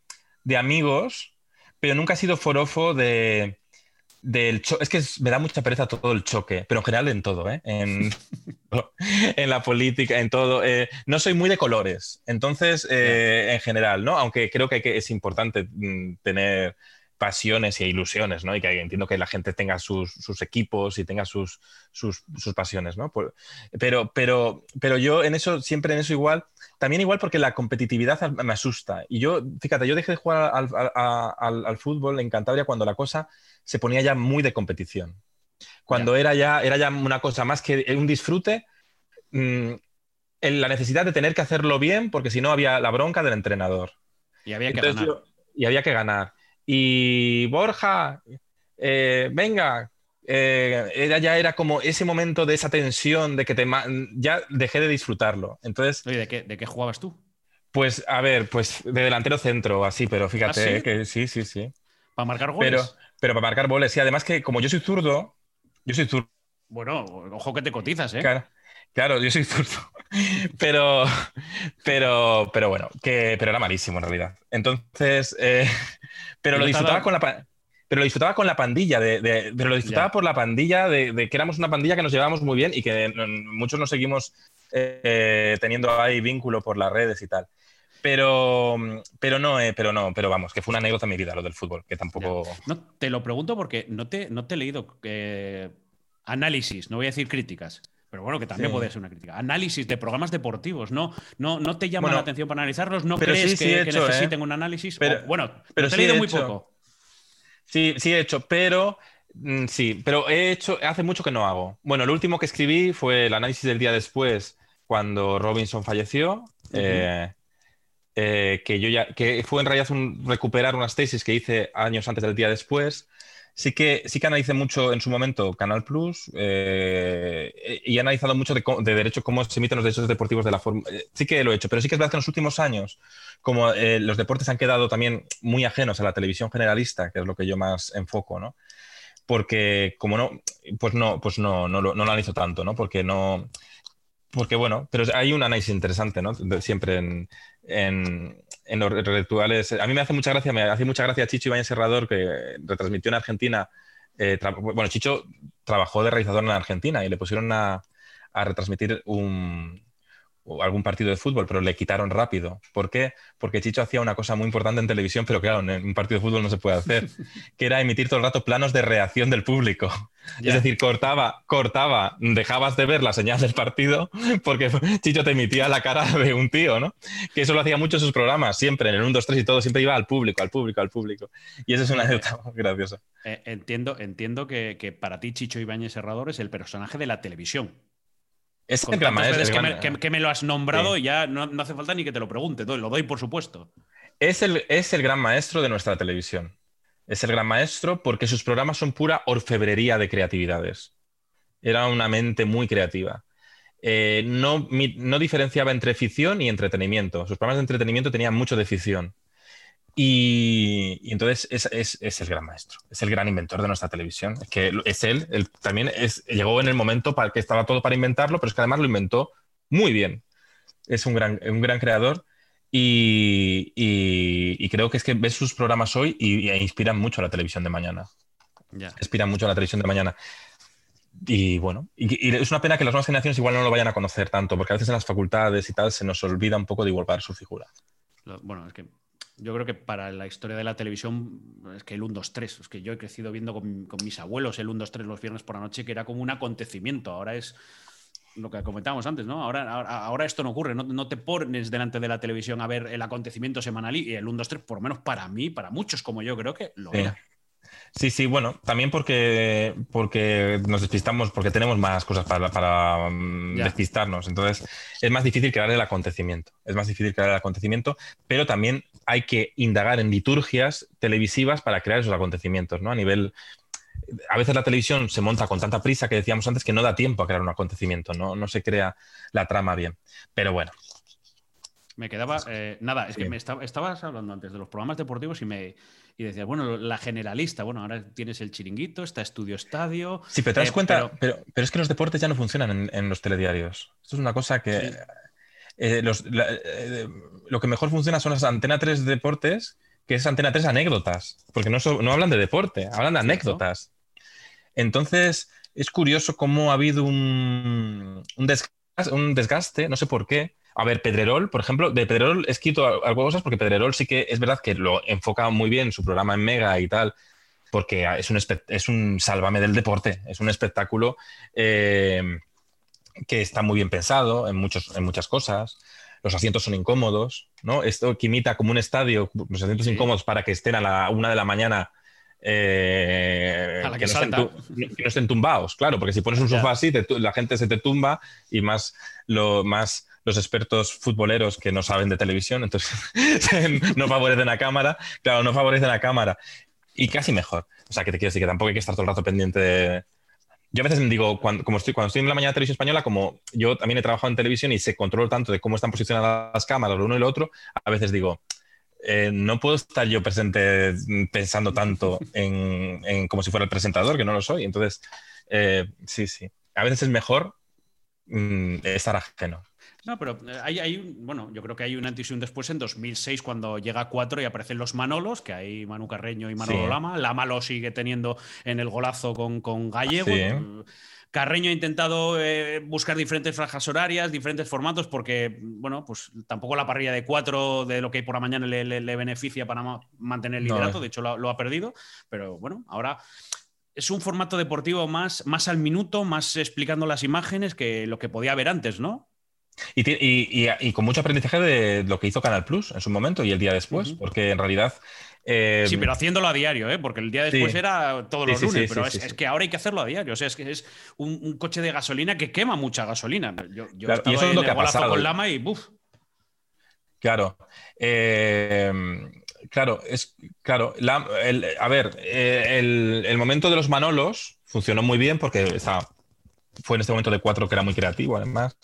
de amigos, pero nunca ha sido forofo de, del Es que me da mucha pereza todo el choque, pero en general en todo, ¿eh? en, *laughs* *laughs* en la política, en todo. Eh, no soy muy de colores, entonces, eh, en general, ¿no? Aunque creo que, que es importante mm, tener pasiones e ilusiones, ¿no? Y que entiendo que la gente tenga sus, equipos y tenga sus, sus, pasiones, ¿no? Pero, pero, pero yo en eso, siempre en eso igual, también igual porque la competitividad me asusta. Y yo, fíjate, yo dejé de jugar al, fútbol en Cantabria cuando la cosa se ponía ya muy de competición. Cuando era, ya, era ya una cosa más que un disfrute, mm, en la necesidad de tener que hacerlo bien, porque si no había la bronca del entrenador. Y había que ganar. y había que ganar y Borja, eh, venga, eh, era, ya era como ese momento de esa tensión, de que te ya dejé de disfrutarlo. Entonces, ¿de qué, ¿de qué jugabas tú? Pues, a ver, pues de delantero centro, así, pero fíjate ¿Ah, que sí, sí, sí. ¿Para marcar goles? Pero, pero para marcar goles, sí. Además que como yo soy zurdo, yo soy zurdo. Bueno, ojo que te cotizas, ¿eh? Claro, claro yo soy zurdo. *laughs* pero, pero, pero bueno, que, pero era malísimo en realidad. Entonces, eh, pero lo disfrutaba con la pero lo disfrutaba con la pandilla, de, pero lo disfrutaba por la pandilla, de, que éramos una pandilla que nos llevábamos muy bien y que muchos nos seguimos eh, teniendo ahí vínculo por las redes y tal. Pero, pero no, eh, pero no, pero vamos, que fue una anécdota en mi vida lo del fútbol, que tampoco. No, te lo pregunto porque no te, no te he leído eh, análisis, no voy a decir críticas. Pero bueno, que también puede ser una crítica. Análisis de programas deportivos, ¿no? ¿No, no te llama la atención para analizarlos? ¿No crees que, necesiten un análisis? Pero, bueno, pero te he leído muy poco. Sí, sí he hecho, pero mm, sí, pero he hecho, hace mucho que no hago. Bueno, lo último que escribí fue el análisis del día después, cuando Robinson falleció. Eh, eh, que yo ya, que fue en realidad un, recuperar unas tesis que hice años antes del día después. Sí que, sí que analicé mucho en su momento Canal Plus eh, y he analizado mucho de, de, cómo se emiten los derechos deportivos de la forma. Sí que lo he hecho, pero sí que es verdad que en los últimos años, como los deportes han quedado también muy ajenos a la televisión generalista, que es lo que yo más enfoco, ¿no? Porque como no, pues no, pues no, no, no lo analizo tanto, ¿no? Porque no, porque bueno, pero hay un análisis interesante, ¿no? Siempre en, en, los rituales. A mí me hace mucha gracia, me hace mucha gracia Chicho Ibañez Serrador, que retransmitió en Argentina. Eh, bueno, Chicho trabajó de realizador en Argentina y le pusieron a retransmitir un, algún partido de fútbol, pero le quitaron rápido. ¿Por qué? Porque Chicho hacía una cosa muy importante en televisión, pero claro, en un partido de fútbol no se puede hacer, *laughs* que era emitir todo el rato planos de reacción del público. Es decir, cortaba, cortaba, dejabas de ver la señal del partido porque Chicho te emitía la cara de un tío, ¿no? Que eso lo hacía mucho en sus programas, siempre, en el 1, 2, 3 y todo, siempre iba al público, al público, al público. Y eso es una anécdota graciosa. Eh, entiendo entiendo que, que, para ti Chicho Ibáñez Serrador es el personaje de la televisión. Es el gran maestro. Que, me, lo has nombrado y ya no, hace falta ni que te lo pregunte, lo doy por supuesto. Es el, es el gran maestro de nuestra televisión. Es el gran maestro porque sus programas son pura orfebrería de creatividades. Era una mente muy creativa. Eh, no, no diferenciaba entre ficción y entretenimiento. Sus programas de entretenimiento tenían mucho de ficción. Y, entonces es, el gran maestro, es el gran inventor de nuestra televisión. Es que es él, él también es, llegó en el momento para que estaba todo para inventarlo, pero es que además lo inventó muy bien. Es un gran, un gran creador y, creo que es que ves sus programas hoy y, inspiran mucho a la televisión de mañana. Inspiran mucho a la televisión de mañana. Y bueno, y, es una pena que las nuevas generaciones igual no lo vayan a conocer tanto, porque a veces en las facultades y tal se nos olvida un poco de igualar su figura. Bueno, es que yo creo que para la historia de la televisión es que el 1, 2, 3, es que yo he crecido viendo con, mis abuelos el 1, 2, 3 los viernes por la noche, que era como un acontecimiento. Ahora es lo que comentábamos antes, ¿no? Ahora, ahora, esto no ocurre, no, te pones delante de la televisión a ver el acontecimiento semanal y el 1, 2, 3, por lo menos para mí, para muchos como yo, creo que lo era. Sí, sí, bueno, también porque, porque nos despistamos, porque tenemos más cosas para, para mm, despistarnos. Entonces, es más difícil crear el acontecimiento. Es más difícil crear el acontecimiento, pero también hay que indagar en liturgias televisivas para crear esos acontecimientos, ¿no? A nivel. A veces la televisión se monta con tanta prisa que decíamos antes que no da tiempo a crear un acontecimiento, no, no se crea la trama bien. Pero bueno, me quedaba. Eh, nada, es que me estabas hablando antes de los programas deportivos y me y decías, bueno, la generalista, bueno, ahora tienes el chiringuito, está Estudio Estadio. Sí, pero te das eh, cuenta, pero... Pero, es que los deportes ya no funcionan en, los telediarios. Esto es una cosa que. Eh, lo que mejor funciona son las Antena 3 deportes, que es Antena 3 anécdotas, porque no, no hablan de deporte, hablan de anécdotas. Entonces, es curioso cómo ha habido un, un desgaste, no sé por qué, a ver, Pedrerol, por ejemplo, de Pedrerol he escrito algo cosas porque Pedrerol sí que es verdad que lo enfoca muy bien su programa en Mega y tal, porque es un, es un sálvame del deporte, es un espectáculo eh, que está muy bien pensado en, muchos, en muchas cosas. Los asientos son incómodos, ¿no? Esto que imita como un estadio, los asientos incómodos para que estén a la una de la mañana eh, que, no estén, tumbados, claro, porque si pones un sofá así, la gente se te tumba y más, lo, más los expertos futboleros que no saben de televisión, entonces *laughs* no favorecen la cámara, claro, no favorecen la cámara. Y casi mejor. O sea, que te quiero decir que tampoco hay que estar todo el rato pendiente yo a veces me digo, cuando, como estoy, cuando estoy en la mañana de televisión española, como yo también he trabajado en televisión y sé controlo tanto de cómo están posicionadas las cámaras, lo uno y lo otro, a veces digo, eh, no puedo estar yo presente pensando tanto *laughs* en, como si fuera el presentador, que no lo soy. Entonces, eh, sí, sí. A veces es mejor mm, estar ajeno. No, pero eh, hay, hay, bueno, yo creo que hay un antes y un después en 2006 cuando llega 4 y aparecen los Manolos, que hay Manu Carreño y Manolo Lama. Lama lo sigue teniendo en el golazo con, con Gallego. Carreño ha intentado eh, buscar diferentes franjas horarias, diferentes formatos, porque, bueno, pues tampoco la parrilla de cuatro de lo que hay por la mañana le, beneficia para mantener el liderato, de hecho lo, ha perdido, pero bueno, ahora es un formato deportivo más, más al minuto, más explicando las imágenes que lo que podía haber antes, ¿no? Y, con mucho aprendizaje de lo que hizo Canal Plus en su momento y el día después, porque en realidad sí, em, pero haciéndolo a diario, ¿eh? porque el día después era todos los lunes, pero es, que ahora hay que hacerlo a diario. O sea, es que es un, coche de gasolina que quema mucha gasolina. Yo, yo y eso es lo que ha pasado. con Lama y ¡buf! Claro. Em, claro, es claro. a ver, eh, el, momento de los Manolos funcionó muy bien porque fue en este momento de cuatro que era muy creativo, además.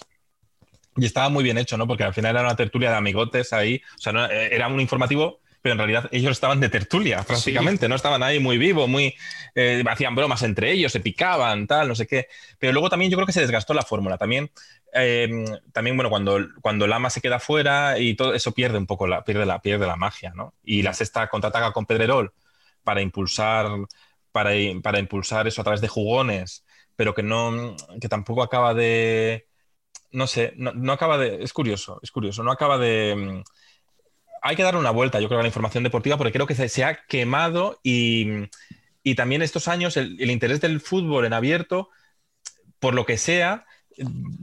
Y estaba muy bien hecho, ¿no? Porque al final era una tertulia de amigotes ahí. O sea, eh, era un informativo pero en realidad ellos estaban de tertulia prácticamente, no estaban ahí muy vivos, muy eh, hacían bromas entre ellos, se picaban, tal, no sé qué. Pero luego también yo creo que se desgastó la fórmula. También, eh, también bueno, cuando, cuando Lama se queda fuera y todo eso pierde un poco la, pierde la, pierde la magia, ¿no? Y la sexta contraataca con Pedrerol para impulsar, para, para impulsar eso a través de jugones, pero que no, que tampoco acaba de, no sé, no, no acaba de, es curioso, es curioso, no acaba de hay que dar una vuelta, yo creo, a la información deportiva, porque creo que se, ha quemado y, también estos años el, interés del fútbol en abierto, por lo que sea,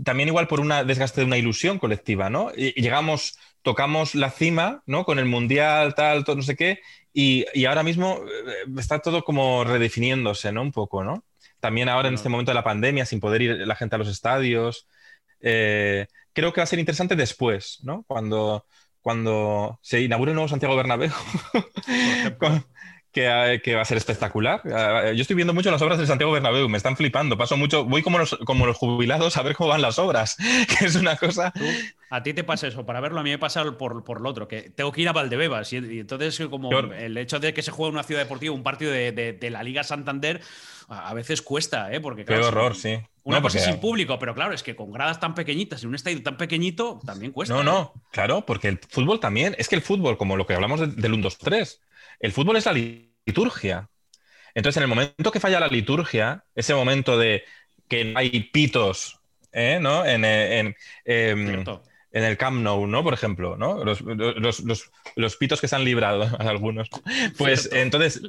también igual por un desgaste de una ilusión colectiva, ¿no? Y, llegamos, tocamos la cima, ¿no? Con el mundial, tal, todo, no sé qué, y, ahora mismo eh, está todo como redefiniéndose, ¿no? Un poco, ¿no? También ahora en este momento de la pandemia, sin poder ir la gente a los estadios. Eh, creo que va a ser interesante después, ¿no? Cuando, cuando se inaugure el nuevo Santiago Bernabéu, *laughs* que, que, va a ser espectacular. Ah, yo estoy viendo mucho las obras del Santiago Bernabéu, me están flipando. Paso mucho, voy como los, como los jubilados a ver cómo van las obras, *laughs* que es una cosa. a ti te pasa eso, para verlo a mí me pasa por, por lo otro, que tengo que ir a Valdebebas y, entonces como el hecho de que se juegue en una ciudad deportiva, un partido de, de, la Liga Santander, a veces cuesta, ¿eh? Porque Qué horror, sí. Una cosa es sin público, pero claro, es que con gradas tan pequeñitas en un estadio tan pequeñito también cuesta. No, no, ¿eh? claro, porque el fútbol también, es que el fútbol, como lo que hablamos del 1-2-3, el fútbol es la liturgia. Entonces, en el momento que falla la liturgia, ese momento de que no hay pitos, ¿eh? ¿no? En, en, em, en el Camp Nou, ¿no? Por ejemplo, ¿no? Los, los, pitos que se han librado *laughs* algunos. Pues entonces,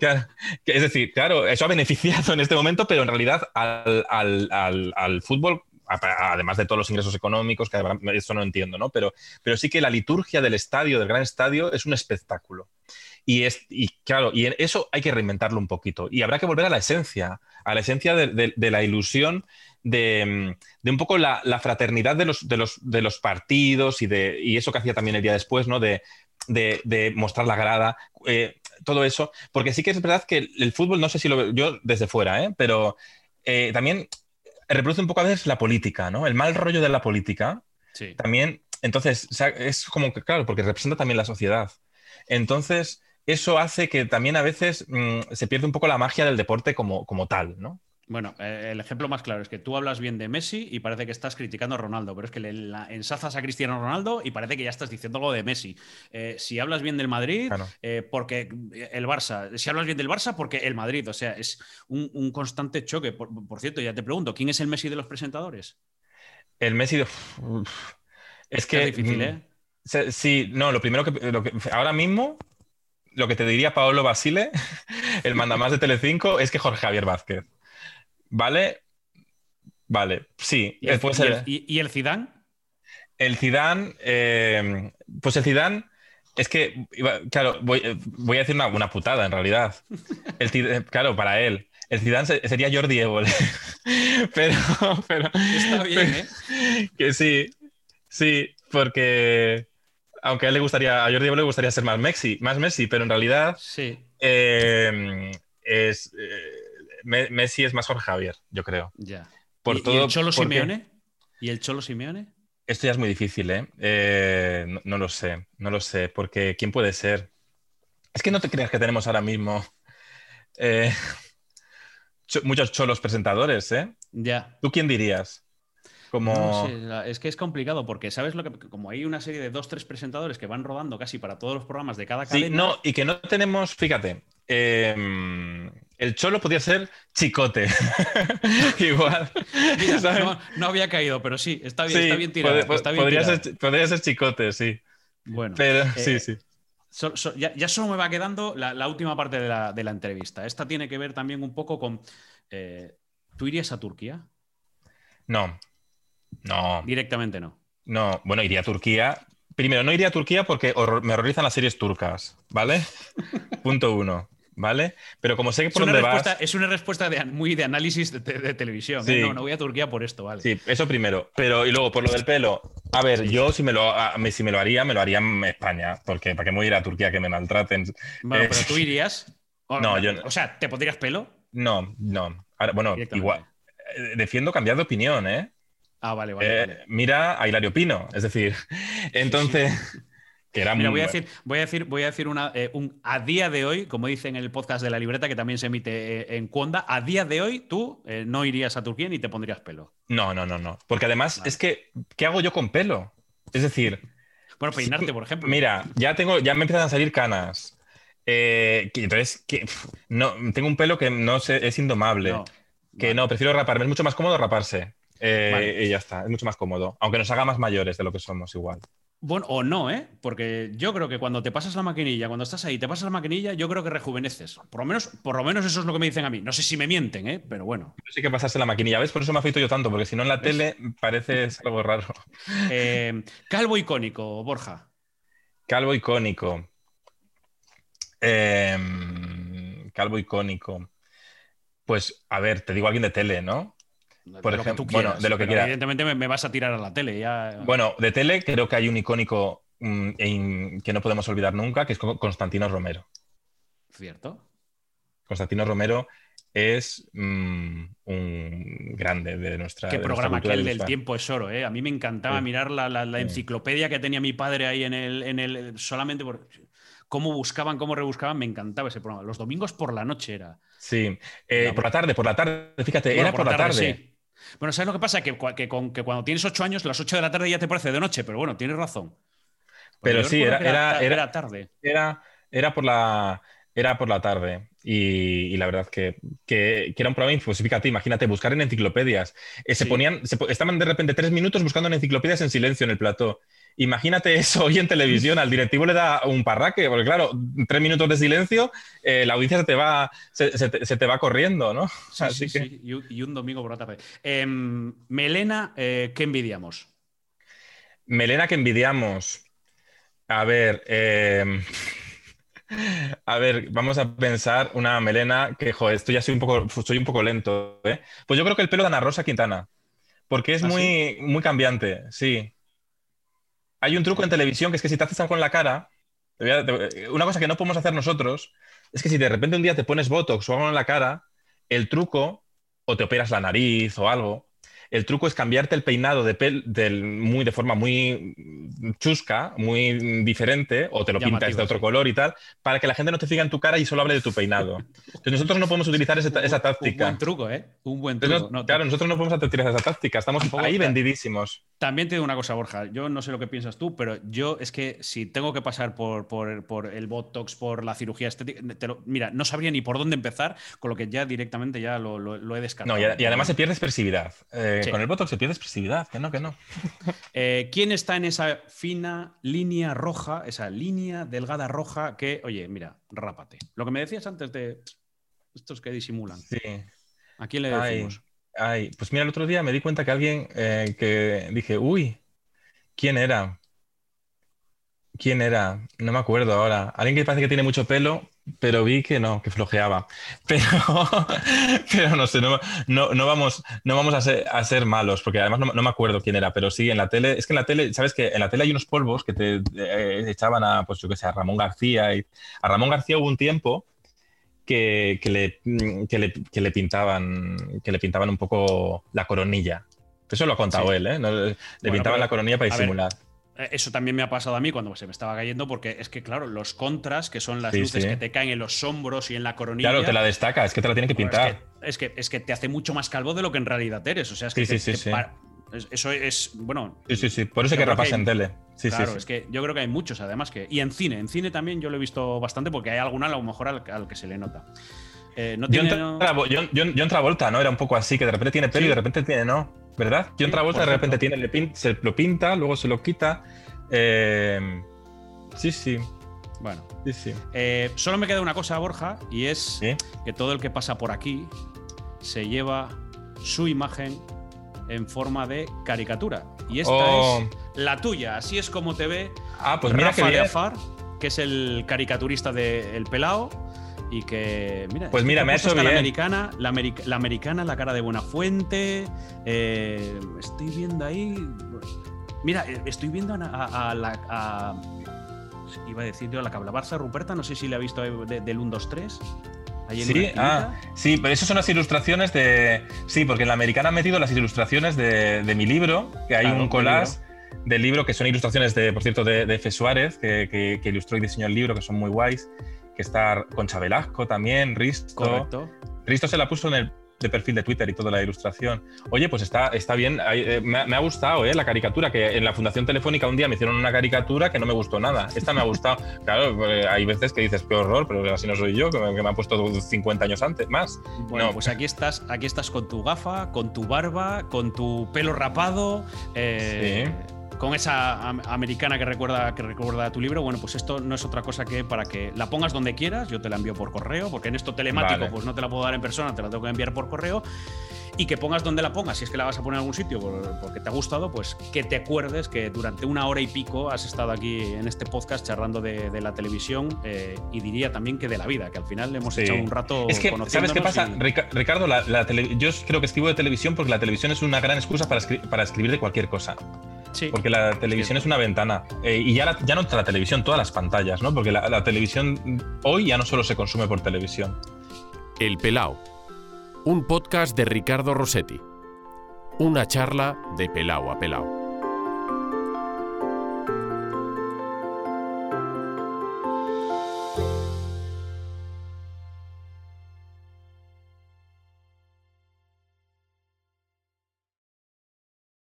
es decir, claro, eso ha beneficiado en este momento, pero en realidad al, al, al, fútbol además de todos los ingresos económicos, que eso no entiendo, ¿no? Pero, pero sí que la liturgia del estadio, del gran estadio, es un espectáculo. Y, es, y claro, y eso hay que reinventarlo un poquito. Y habrá que volver a la esencia, a la esencia de, de la ilusión de, un poco la, fraternidad de los, de, los, de los, partidos y, de, y eso que hacía también el día después, ¿no? De, mostrar la grada, eh, todo eso, porque sí que es verdad que el, fútbol, no sé si lo veo yo desde fuera, ¿eh? pero eh, también reproduce un poco a veces la política, ¿no? El mal rollo de la política. También, entonces, es como que, claro, porque representa también la sociedad. Entonces, eso hace que también a veces mm, se pierde un poco la magia del deporte como, como tal, ¿no? Bueno, eh, el ejemplo más claro es que tú hablas bien de Messi y parece que estás criticando a Ronaldo, pero es que le ensazas a Cristiano Ronaldo y parece que ya estás diciendo algo de Messi. Eh, si hablas bien del Madrid, eh, porque el Barça. Si hablas bien del Barça, porque el Madrid. O sea, es un, constante choque. Por, cierto, ya te pregunto, ¿quién es el Messi de los presentadores? El Messi de... Es que... Es difícil, ¿eh? Mm, sí, no, lo primero que, lo que... Ahora mismo lo que te diría Paolo Basile, *laughs* el mandamás de Telecinco, es que Jorge Javier Vázquez. ¿Vale? Vale, sí. ¿Y el, y el, Zidane? El Zidane, eh, pues el Zidane, es que, claro, voy, a decir una, putada en realidad. El, claro, para él. El Zidane sería Jordi Evole. *laughs* pero, pero... Está bien, ¿eh? *laughs* Que sí, sí, porque aunque a él le gustaría, a Jordi le gustaría ser más Messi, más Messi, pero en realidad sí. Eh, es... Eh, Messi es más Jorge Javier, yo creo. Ya. Por ¿Y, todo, ¿Y el Cholo porque- Simeone? ¿Y el Cholo Simeone? Esto ya es muy difícil, ¿eh? Eh, no, no lo sé, no lo sé, porque ¿quién puede ser? Es que no te creas que tenemos ahora mismo eh, *laughs* cho- muchos cholos presentadores, ¿eh? Ya. ¿Tú quién dirías? Como... No es que es complicado porque, ¿sabes lo que? Como hay una serie de dos, tres presentadores que van rodando casi para todos los programas de cada Sí, cadena. no, y que no tenemos, fíjate, eh, el cholo podría ser chicote. *laughs* Igual. No, no había caído, pero sí, está bien, Sí, está bien tirado. pod- está bien podría, tirado. ser, podría ser chicote, sí. Bueno, Pero eh, sí, sí. so- so- ya, ya solo me va quedando la, la última parte de la, de la entrevista. Esta tiene que ver también un poco con. eh, ¿Tú irías a Turquía? No, no, Directamente no. no. Bueno, iría a Turquía. Primero, no iría a Turquía porque horror- me horrorizan las series turcas, ¿vale? *laughs* Punto uno, ¿vale? Pero como sé que Es por una, dónde respuesta, vas... es una respuesta de, muy de análisis de, de- de televisión. ¿eh? Sí. No, no voy a Turquía por esto, vale. Sí, eso primero. Pero, y luego, por lo del pelo. A ver, yo si me, lo, a- me- si me lo haría, me lo haría en España. Porque ¿para qué me voy a ir a Turquía que me maltraten? Bueno, Eh, pero tú irías. O, *laughs* No, yo no. O sea, ¿te pondrías pelo? No, no. Ahora, bueno, igual. eh, Defiendo cambiar de opinión, ¿eh? Ah, vale, vale. Eh, vale. Mira a Hilario Pino. Es decir, *laughs* entonces. Que era Mira, muy- voy a decir, voy a decir, voy a decir una, eh, un a día de hoy, como dice en el podcast de la libreta, que también se emite eh, en Cuonda, a día de hoy tú eh, no irías a Turquía ni te pondrías pelo. No, no, no, no. Porque además Vale. es que, ¿qué hago yo con pelo? Es decir, Bueno, peinarte, por ejemplo. mira, ya tengo, ya me empiezan a salir canas. Que- entonces, que, no, tengo un pelo que no sé, es indomable. No. Que Vale. no, prefiero raparme. Es mucho más cómodo raparse. Eh, Vale. Y ya está, es mucho más cómodo. Aunque nos haga más mayores de lo que somos igual. Bueno, o no, ¿eh? Porque yo creo que cuando te pasas la maquinilla, cuando estás ahí, te pasas la maquinilla, yo creo que rejuveneces. Por lo menos, por lo menos eso es lo que me dicen a mí. No sé si me mienten, ¿eh? Pero bueno. Pero sí que pasarse la maquinilla, ¿ves? Por eso me afeito yo tanto, porque si no en la ¿Ves? tele parece *laughs* algo raro. Eh, calvo icónico, Borja. Calvo icónico. Em, calvo icónico. Pues, a ver, te digo alguien de tele, ¿no? Por de lo que ejemplo, tú bueno, quieras. de lo que pero quiera. Evidentemente me, me vas a tirar a la tele. Ya... Bueno, de tele creo que hay un icónico mm, en- que no podemos olvidar nunca, que es Con- Constantino Romero. ¿Cierto? Constantino Romero es mm, un grande de nuestra. Qué de nuestra programa cultura aquel del tiempo es oro, ¿eh? A mí me encantaba Sí. mirar la, la- la Sí. enciclopedia que tenía mi padre ahí en el, en el. solamente por. Cómo buscaban, cómo rebuscaban, me encantaba ese programa. Los domingos por la noche era. Sí, Eh, por la tarde, por la tarde, fíjate, Bueno, era por, la tarde. sí. Bueno, ¿sabes lo que pasa? Que, con- que cuando tienes ocho años, las 8 de la tarde ya te parece de noche, pero bueno, tienes razón. Porque Pero sí, era- era- era- tarde. Era, era, por la, era por la tarde. Y, y la verdad que, que, que era un programa, fíjate, imagínate, buscar en enciclopedias. Eh, se Sí. ponían, se estaban de repente tres minutos buscando en enciclopedias en silencio en el plató. Imagínate *laughs* eso hoy en televisión, al directivo le da un parraque, porque claro, tres minutos de silencio, eh, la audiencia se te va, se, se te, se te va corriendo, ¿no? *laughs* Sí, Así sí, que- sí, Y, un- y un domingo por la tarde. Em, Melena, eh, ¿qué envidiamos? Melena que envidiamos. A ver, eh, *laughs* a ver, vamos a pensar una melena que, joder, esto ya soy un poco, soy un poco lento, ¿eh? Pues yo creo que el pelo de Ana Rosa Quintana, porque es ¿Ah, muy, muy cambiante, sí. Hay un truco en televisión que es que si te haces algo en la cara, una cosa que no podemos hacer nosotros es que si de repente un día te pones Botox o algo en la cara, el truco, o te operas la nariz o algo, el truco es cambiarte el peinado de, pel- del, muy, de forma muy chusca, muy diferente, o te lo pintas de otro sí. color y tal, para que la gente no te fija en tu cara y solo hable de tu peinado. Entonces nosotros no podemos utilizar esa Un táctica. buen truco, ¿eh? Un buen Entonces, truco. No, claro, nosotros no podemos utilizar esa táctica, estamos Tampoco ahí vendidísimos. También te digo una cosa, Borja. Yo no sé lo que piensas tú, pero yo es que si tengo que pasar por, por- por el Botox, por la cirugía estética, te lo- mira, no sabría ni por dónde empezar, con lo que ya directamente ya lo, lo- lo he descartado. No, y además se pierde expresividad. Eh, Sí. Con el Botox se pierde expresividad, que no, que no. *laughs* Eh, ¿Quién está en esa fina línea roja, esa línea delgada roja que, oye, mira, rápate? Lo que me decías antes de estos que disimulan. Sí. ¿A quién le Ay, decimos? ay, pues mira, el otro día me di cuenta que alguien eh, que dije, uy, ¿quién era? ¿Quién era? No me acuerdo ahora. Alguien que parece que tiene mucho pelo, pero vi que no, que flojeaba. *laughs* Pero, pero no sé, no, no, no vamos, no vamos a ser, a ser malos, porque además no, no me acuerdo quién era, pero sí, en la tele, es que en la tele, ¿sabes que En la tele hay unos polvos que te eh, echaban a, pues yo qué sé, a Ramón García. Y, a Ramón García hubo un tiempo que, le, que, le, que, le, pintaban, que le pintaban un poco la coronilla. Eso lo ha contado él, ¿eh? le pintaban la coronilla para disimular. Eh, eso también me ha pasado a mí cuando se me estaba cayendo, porque es que, claro, los contras, que son las luces que te caen en los hombros y en la coronilla. Claro, te la destaca, es que te la tiene que pintar. Es que, es que, te hace mucho más calvo de lo que en realidad eres. O sea, es que eso es, bueno. Sí, sí, sí. Por eso que rapaz en tele. Sí, claro, es que yo creo que hay muchos, además que. Y en cine, en cine también yo lo he visto bastante porque hay alguna a lo mejor al, que se le nota. Eh, no tiene, John, Travolta, ¿no? Era un poco así, que de repente tiene pelo y de repente tiene no. ¿Verdad? John Travolta de repente tiene, le se lo pinta, luego se lo quita. Eh, sí, sí. Bueno, sí, sí. Eh, solo me queda una cosa, Borja, y es que todo el que pasa por aquí se lleva su imagen en forma de caricatura. Y esta oh. es la tuya. Así es como te ve ah, pues mira Rafa de Afar, que es el caricaturista de El Pelao. Y que, mira, pues mira, me ha hecho bien. La americana, la, la, americana, la cara de Buenafuente. Eh, estoy viendo ahí. Mira, eh, estoy viendo a, la. iba a decir yo, a la Cabla Barça Ruperta, no sé si le ha visto del 1, 2, 3 sí, ah, sí, pero esas son las ilustraciones de. Sí, porque en la americana han metido las ilustraciones de, mi libro, que hay un collage del libro que son ilustraciones de, por cierto, de, F. Suárez, que, ilustró y diseñó el libro, que son muy guays. Que está Concha Velasco también, Risto. Correcto. Risto se la puso en el de perfil de Twitter y toda la ilustración. Oye, pues está, está bien, eh, me, ha gustado eh, la caricatura, que en la Fundación Telefónica un día me hicieron una caricatura que no me gustó nada. Esta me ha gustado. *laughs* Claro, pues, hay veces que dices, qué horror, pero así no soy yo, que me, ha puesto 50 años antes, más. Bueno, pues aquí estás, aquí estás con tu gafa, con tu barba, con tu pelo rapado. Eh, sí con esa americana que recuerda, que recuerda tu libro, bueno, pues esto no es otra cosa que para que la pongas donde quieras, yo te la envío por correo, porque en esto telemático pues no te la puedo dar en persona, te la tengo que enviar por correo, y que pongas donde la pongas, si es que la vas a poner en algún sitio porque te ha gustado, pues que te acuerdes que durante una hora y pico has estado aquí en este podcast charlando de, la televisión eh, y diría también que de la vida, que al final le hemos echado un rato Es que, ¿sabes qué pasa? Ricardo, la, yo creo que escribo de televisión porque la televisión es una gran excusa para, para escribir de cualquier cosa. Porque la televisión es una ventana. Eh, y ya, ya no la televisión, todas las pantallas, ¿no? Porque la, televisión hoy ya no solo se consume por televisión. El Pelao. Un podcast de Ricardo Rossetti. Una charla de Pelao a Pelao.